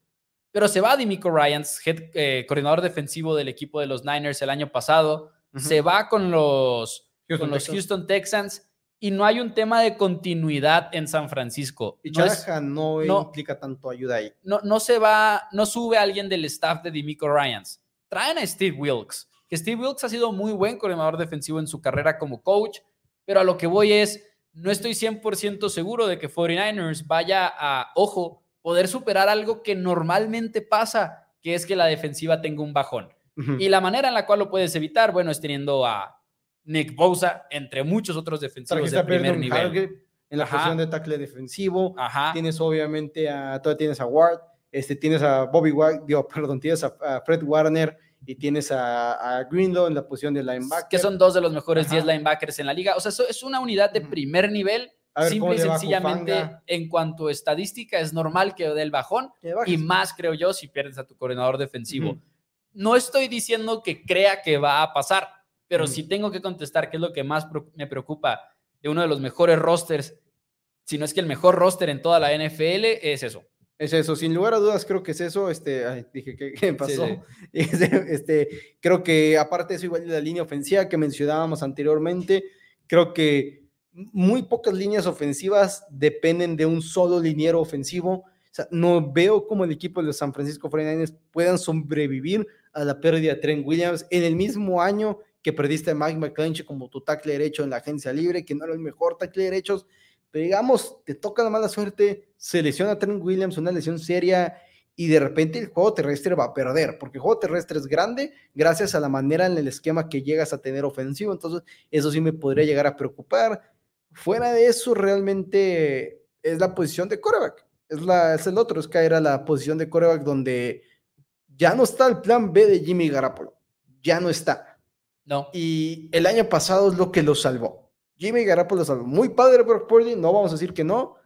Pero se va Dimico Ryans, head, eh, coordinador defensivo del equipo de los Niners el año pasado, se va con los, Houston con los Texans. Houston Texans y no hay un tema de continuidad en San Francisco. Y No, es- Shanahan no, no- implica tanto ayuda ahí. no, no se va, no sube alguien del staff de Dimico Ryans. Traen a Steve Wilkes, que Steve Wilkes ha sido muy buen coordinador defensivo en su carrera como coach, pero a lo que voy es, no estoy 100% seguro de que 49ers vaya a, ojo, poder superar algo que normalmente pasa, que es que la defensiva tenga un bajón. Y la manera en la cual lo puedes evitar, bueno, es teniendo a Nick Bosa, entre muchos otros defensivos de primer nivel. En la Ajá. posición de tackle defensivo. Ajá. Tienes obviamente a, todavía tienes a Ward, este, tienes a Bobby Ward, digo, perdón, tienes a, a Fred Warner y tienes a, a Greenlaw en la posición de linebacker. que son dos de los mejores Ajá. 10 linebackers en la liga. O sea, eso es una unidad de primer nivel. Ver Simple y sencillamente, Hufanga. en cuanto a estadística, es normal que dé el bajón. Que. Y más, creo yo, si pierdes a tu coordinador defensivo. No estoy diciendo que crea que va a pasar, Pero si tengo que contestar qué es lo que más me preocupa de uno de los mejores rosters, si no es que el mejor roster en toda la NFL, es eso. Es eso, sin lugar a dudas creo que es eso. Este, dije, ¿qué, pasó? Este, este, creo que aparte de eso, igual de la línea ofensiva que mencionábamos anteriormente, creo que muy pocas líneas ofensivas dependen de un solo liniero ofensivo. O sea, no veo cómo el equipo de los San Francisco 49ers puedan sobrevivir a la pérdida de Trent Williams en el mismo año que perdiste a Mike McClench como tu tackle derecho en la agencia libre, que no era el mejor tackle derecho pero digamos, te toca la mala suerte, se lesiona a Trent Williams, una lesión seria, y de repente el juego terrestre va a perder, porque el juego terrestre es grande gracias a la manera en el esquema que llegas a tener ofensivo, entonces eso sí me podría llegar a preocupar. Fuera de eso, realmente es la posición de coreback, es, la, es el otro, es caer a la posición de coreback donde ya no está el plan B de Jimmy Garapolo, ya no está. No. Y el año pasado es lo que lo salvó Jimmy Garoppolo es muy padre Brock Purdy, no vamos a decir que no,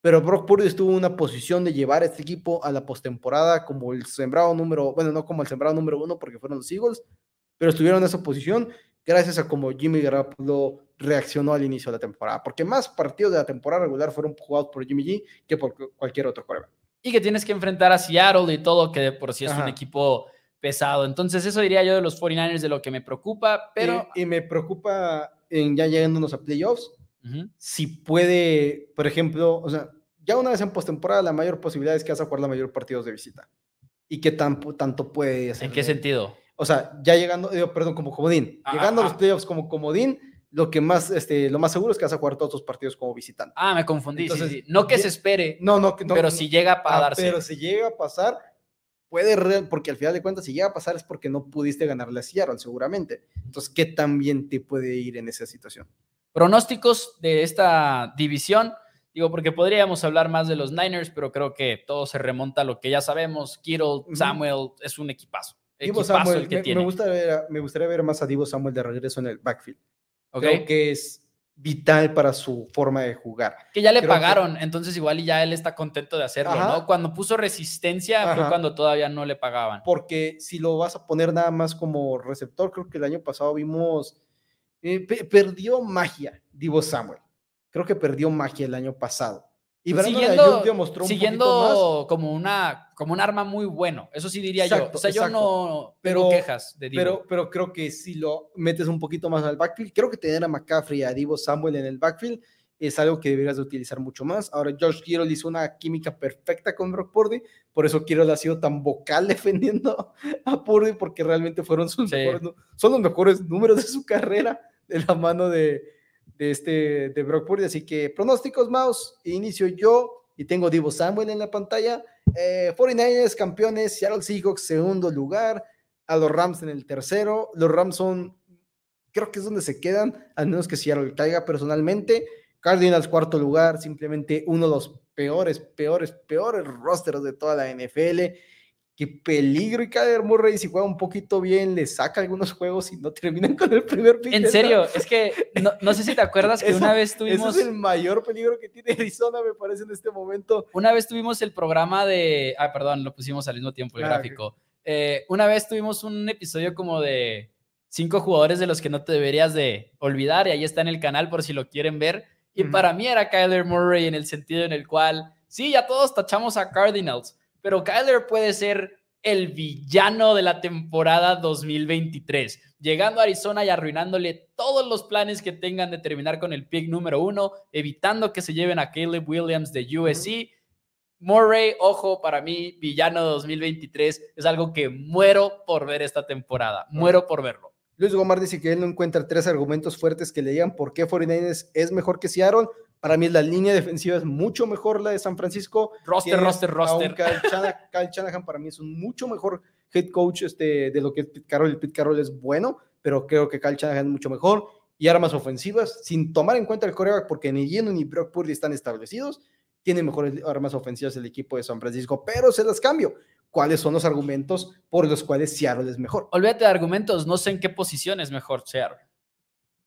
pero Brock Purdy estuvo en una posición de llevar a este equipo a la postemporada como el sembrado número, bueno, no como el sembrado número uno porque fueron los Eagles, pero estuvieron en esa posición gracias a cómo Jimmy Garoppolo reaccionó al inicio de la temporada, porque más partidos de la temporada regular fueron jugados por Jimmy G que por cualquier otro quarterback. Y que tienes que enfrentar a Seattle y todo, que de por sí es un equipo pesado. Entonces, eso diría yo de los 49ers de lo que me preocupa, pero... y me preocupa en ya llegándonos a playoffs, si puede, por ejemplo, o sea, ya una vez en postemporada, la mayor posibilidad es que vas a jugar la mayor partidos de visita. ¿Y qué tanto puede hacer? ¿En qué sentido? O sea, ya llegando, perdón, como comodín, ah, llegando a los ah. playoffs como comodín, lo que más, este, lo más seguro es que vas a jugar todos tus partidos como visitante. Ah, me confundí. Entonces, No que se espere. No, no, no Pero si llega a darse. Pero si llega a pasar, puede, porque al final de cuentas, si llega a pasar es porque no pudiste ganarle a Seattle, seguramente. Entonces, ¿qué tan bien te puede ir en esa situación? Pronósticos de esta división. Digo, porque podríamos hablar más de los Niners, pero creo que todo se remonta a lo que ya sabemos. Kittle, Samuel, es un equipazo. Divo Samuel, el que me, tiene. Me, gusta ver, me gustaría ver más a Divo Samuel de regreso en el backfield. Okay. Creo que es vital para su forma de jugar. Que ya le pagaron, entonces igual y ya él está contento de hacerlo, ¿no? Cuando puso resistencia fue cuando todavía no le pagaban. Porque si lo vas a poner nada más como receptor, creo que el año pasado vimos, eh, perdió magia Divo Samuel. Creo que perdió magia el año pasado. Y siguiendo, siguiendo como una como un arma muy bueno, eso sí diría yo. O sea, yo no pero, tengo quejas de Divo. Pero, pero creo que si lo metes un poquito más al backfield, creo que tener a McCaffrey y a Divo Samuel en el backfield es algo que deberías de utilizar mucho más. Ahora, George Kittle hizo una química perfecta con Brock Purdy, por eso Kittle ha sido tan vocal defendiendo a Purdy, porque realmente fueron sus mejores, son los mejores números de su carrera de la mano de, de, este, de Brock Purdy. Así que pronósticos, Mouse, inicio yo y tengo Divo Samuel en la pantalla. Eh, 49ers campeones, Seattle Seahawks segundo lugar, a los Rams en el tercero. Los Rams son, creo que es donde se quedan, al menos que Seattle caiga personalmente. Cardinals cuarto lugar, simplemente uno de los peores, peores, peores rosters de toda la NFL qué peligro y Kyler Murray si juega un poquito bien le saca algunos juegos y no terminan con el primer pick. En serio, es que no, sé si te acuerdas que una vez tuvimos... Ese es el mayor peligro que tiene Arizona, me parece, en este momento. Una vez tuvimos el programa de... Ah, perdón, lo pusimos al mismo tiempo, el ah, gráfico. Eh, una vez tuvimos un episodio como de cinco jugadores de los que no te deberías de olvidar y ahí está en el canal por si lo quieren ver. Y para mí era Kyler Murray en el sentido en el cual, sí, ya todos tachamos a Cardinals, pero Kyler puede ser el villano de la temporada 2023, llegando a Arizona y arruinándole todos los planes que tengan de terminar con el pick número uno, evitando que se lleven a Caleb Williams de USC. Murray, ojo, para mí, villano 2023 es algo que muero por ver esta temporada, muero por verlo. Luis Gomar dice que él no encuentra tres argumentos fuertes que le digan por qué 49ers es mejor que Seattle. Para mí la línea defensiva es mucho mejor la de San Francisco. Roster, roster, roster. Kyle, Shanahan, para mí es un mucho mejor head coach este, de lo que es Pete Carroll. El Pete Carroll es bueno, pero creo que Kyle Shanahan es mucho mejor. Y armas ofensivas, sin tomar en cuenta el coreback, porque ni Gino ni Brock Purdy están establecidos, tiene mejores armas ofensivas el equipo de San Francisco, pero se las cambio. ¿Cuáles son los argumentos por los cuales Seattle es mejor? Olvídate de argumentos, no sé en qué posición es mejor Seattle.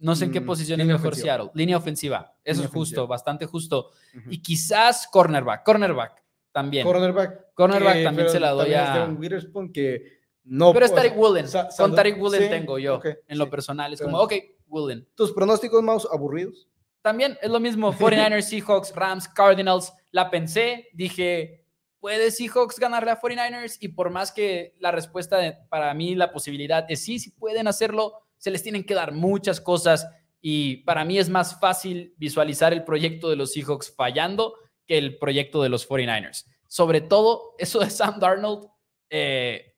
No sé en qué mm, posición es mejor Seattle. Línea ofensiva. Eso es justo, bastante justo. Y quizás cornerback. Cornerback también. Cornerback. Cornerback también se la doy a. Witherspoon que No, pero es Tariq Woolen. Con Woolen tengo yo, en lo personal. Es como, ok, Woolen. ¿Tus pronósticos más aburridos? También es lo mismo. 49ers, Seahawks, Rams, Cardinals. La pensé, dije, ¿puede Seahawks ganarle a 49ers? Y por más que la respuesta para mí, la posibilidad es sí, sí pueden hacerlo, se les tienen que dar muchas cosas. Y para mí es más fácil visualizar el proyecto de los Seahawks fallando que el proyecto de los 49ers. Sobre todo, eso de Sam Darnold. Eh,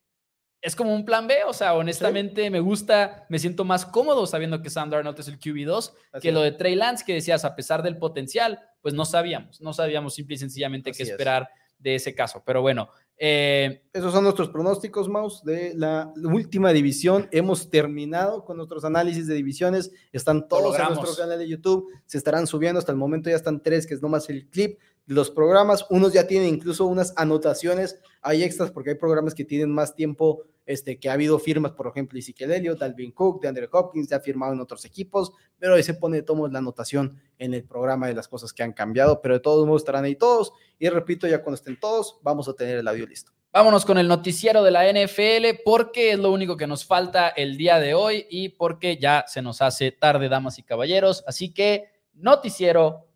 es como un plan B. O sea, honestamente me gusta, me siento más cómodo sabiendo que Sam Darnold es el QB2 que lo de Trey Lance, que decías, a pesar del potencial, pues no sabíamos, no sabíamos simple y sencillamente qué esperar de ese caso. Pero bueno. Eh, Esos son nuestros pronósticos, Mouse, de la última división. Hemos terminado con nuestros análisis de divisiones. Están todos en nuestro canal de YouTube. Se estarán subiendo. Hasta el momento ya están tres, que es nomás el clip los programas. Unos ya tienen incluso unas anotaciones. Hay extras porque hay programas que tienen más tiempo este, que ha habido firmas, por ejemplo, Ezekiel Elliott, Dalvin Cook, de Andrew Hopkins, ya ha firmado en otros equipos, pero ahí se pone, tomo la anotación en el programa de las cosas que han cambiado, pero de todos modos estarán ahí todos, y repito, ya cuando estén todos, vamos a tener el audio listo. Vámonos con el noticiero de la NFL, porque es lo único que nos falta el día de hoy y porque ya se nos hace tarde, damas y caballeros, así que noticiero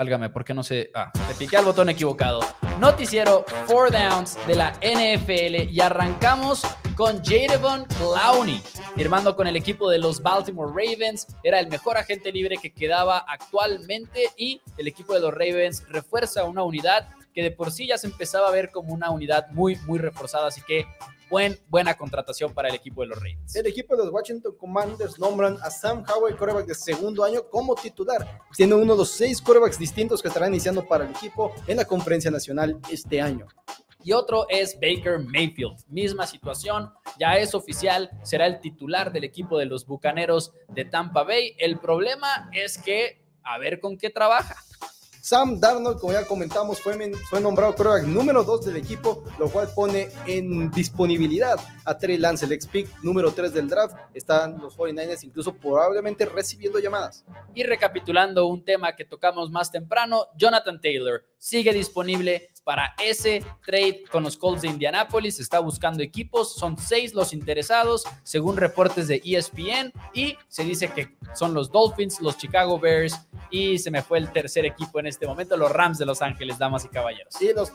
Válgame, ¿por qué no sé? Ah, le piqué al botón equivocado. Noticiero 4 Downs de la NFL y arrancamos con Jadevon Clowney, firmando con el equipo de los Baltimore Ravens. Era el mejor agente libre que quedaba actualmente y el equipo de los Ravens refuerza una unidad que de por sí ya se empezaba a ver como una unidad muy, muy reforzada. Así que buen, buena contratación para el equipo de los Ravens. El equipo de los Washington Commanders nombran a Sam Howell, coreback de segundo año, como titular, siendo uno de los seis corebacks distintos que estarán iniciando para el equipo en la conferencia nacional este año. Y otro es Baker Mayfield. Misma situación, ya es oficial, será el titular del equipo de los Bucaneros de Tampa Bay. El problema es que a ver con qué trabaja. Sam Darnold, como ya comentamos, fue, nombrado quarterback número 2 del equipo, lo cual pone en disponibilidad a Trey Lance, el ex pick número 3 del draft. Están los 49ers incluso probablemente recibiendo llamadas. Y recapitulando un tema que tocamos más temprano, Jonathan Taylor sigue disponible para ese trade con los Colts de Indianapolis. Está buscando equipos, son seis los interesados, según reportes de ESPN, y se dice que son los Dolphins, los Chicago Bears, y se me fue el tercer equipo en este momento, los Rams de Los Ángeles, damas y caballeros. Sí, los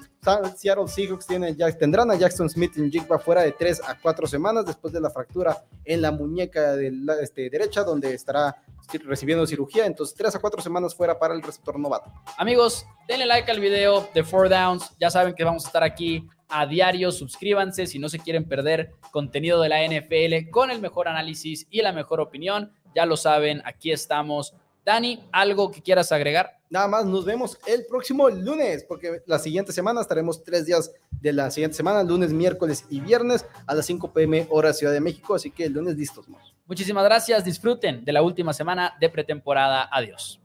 Seattle Seahawks tienen, tendrán a Jackson Smith en Jigba fuera de tres a cuatro semanas después de la fractura en la muñeca de la este, derecha, donde estará recibiendo cirugía. Entonces, tres a cuatro semanas fuera para el receptor novato. Amigos, denle like al video de Four Downs. Ya saben que vamos a estar aquí a diario. Suscríbanse si no se quieren perder contenido de la NFL con el mejor análisis y la mejor opinión. Ya lo saben, aquí estamos Dani, ¿algo que quieras agregar? Nada más, nos vemos el próximo lunes, porque la siguiente semana estaremos tres días de la siguiente semana, lunes, miércoles y viernes a las 5 pm hora Ciudad de México, así que el lunes listos. Muchísimas gracias, disfruten de la última semana de pretemporada. Adiós.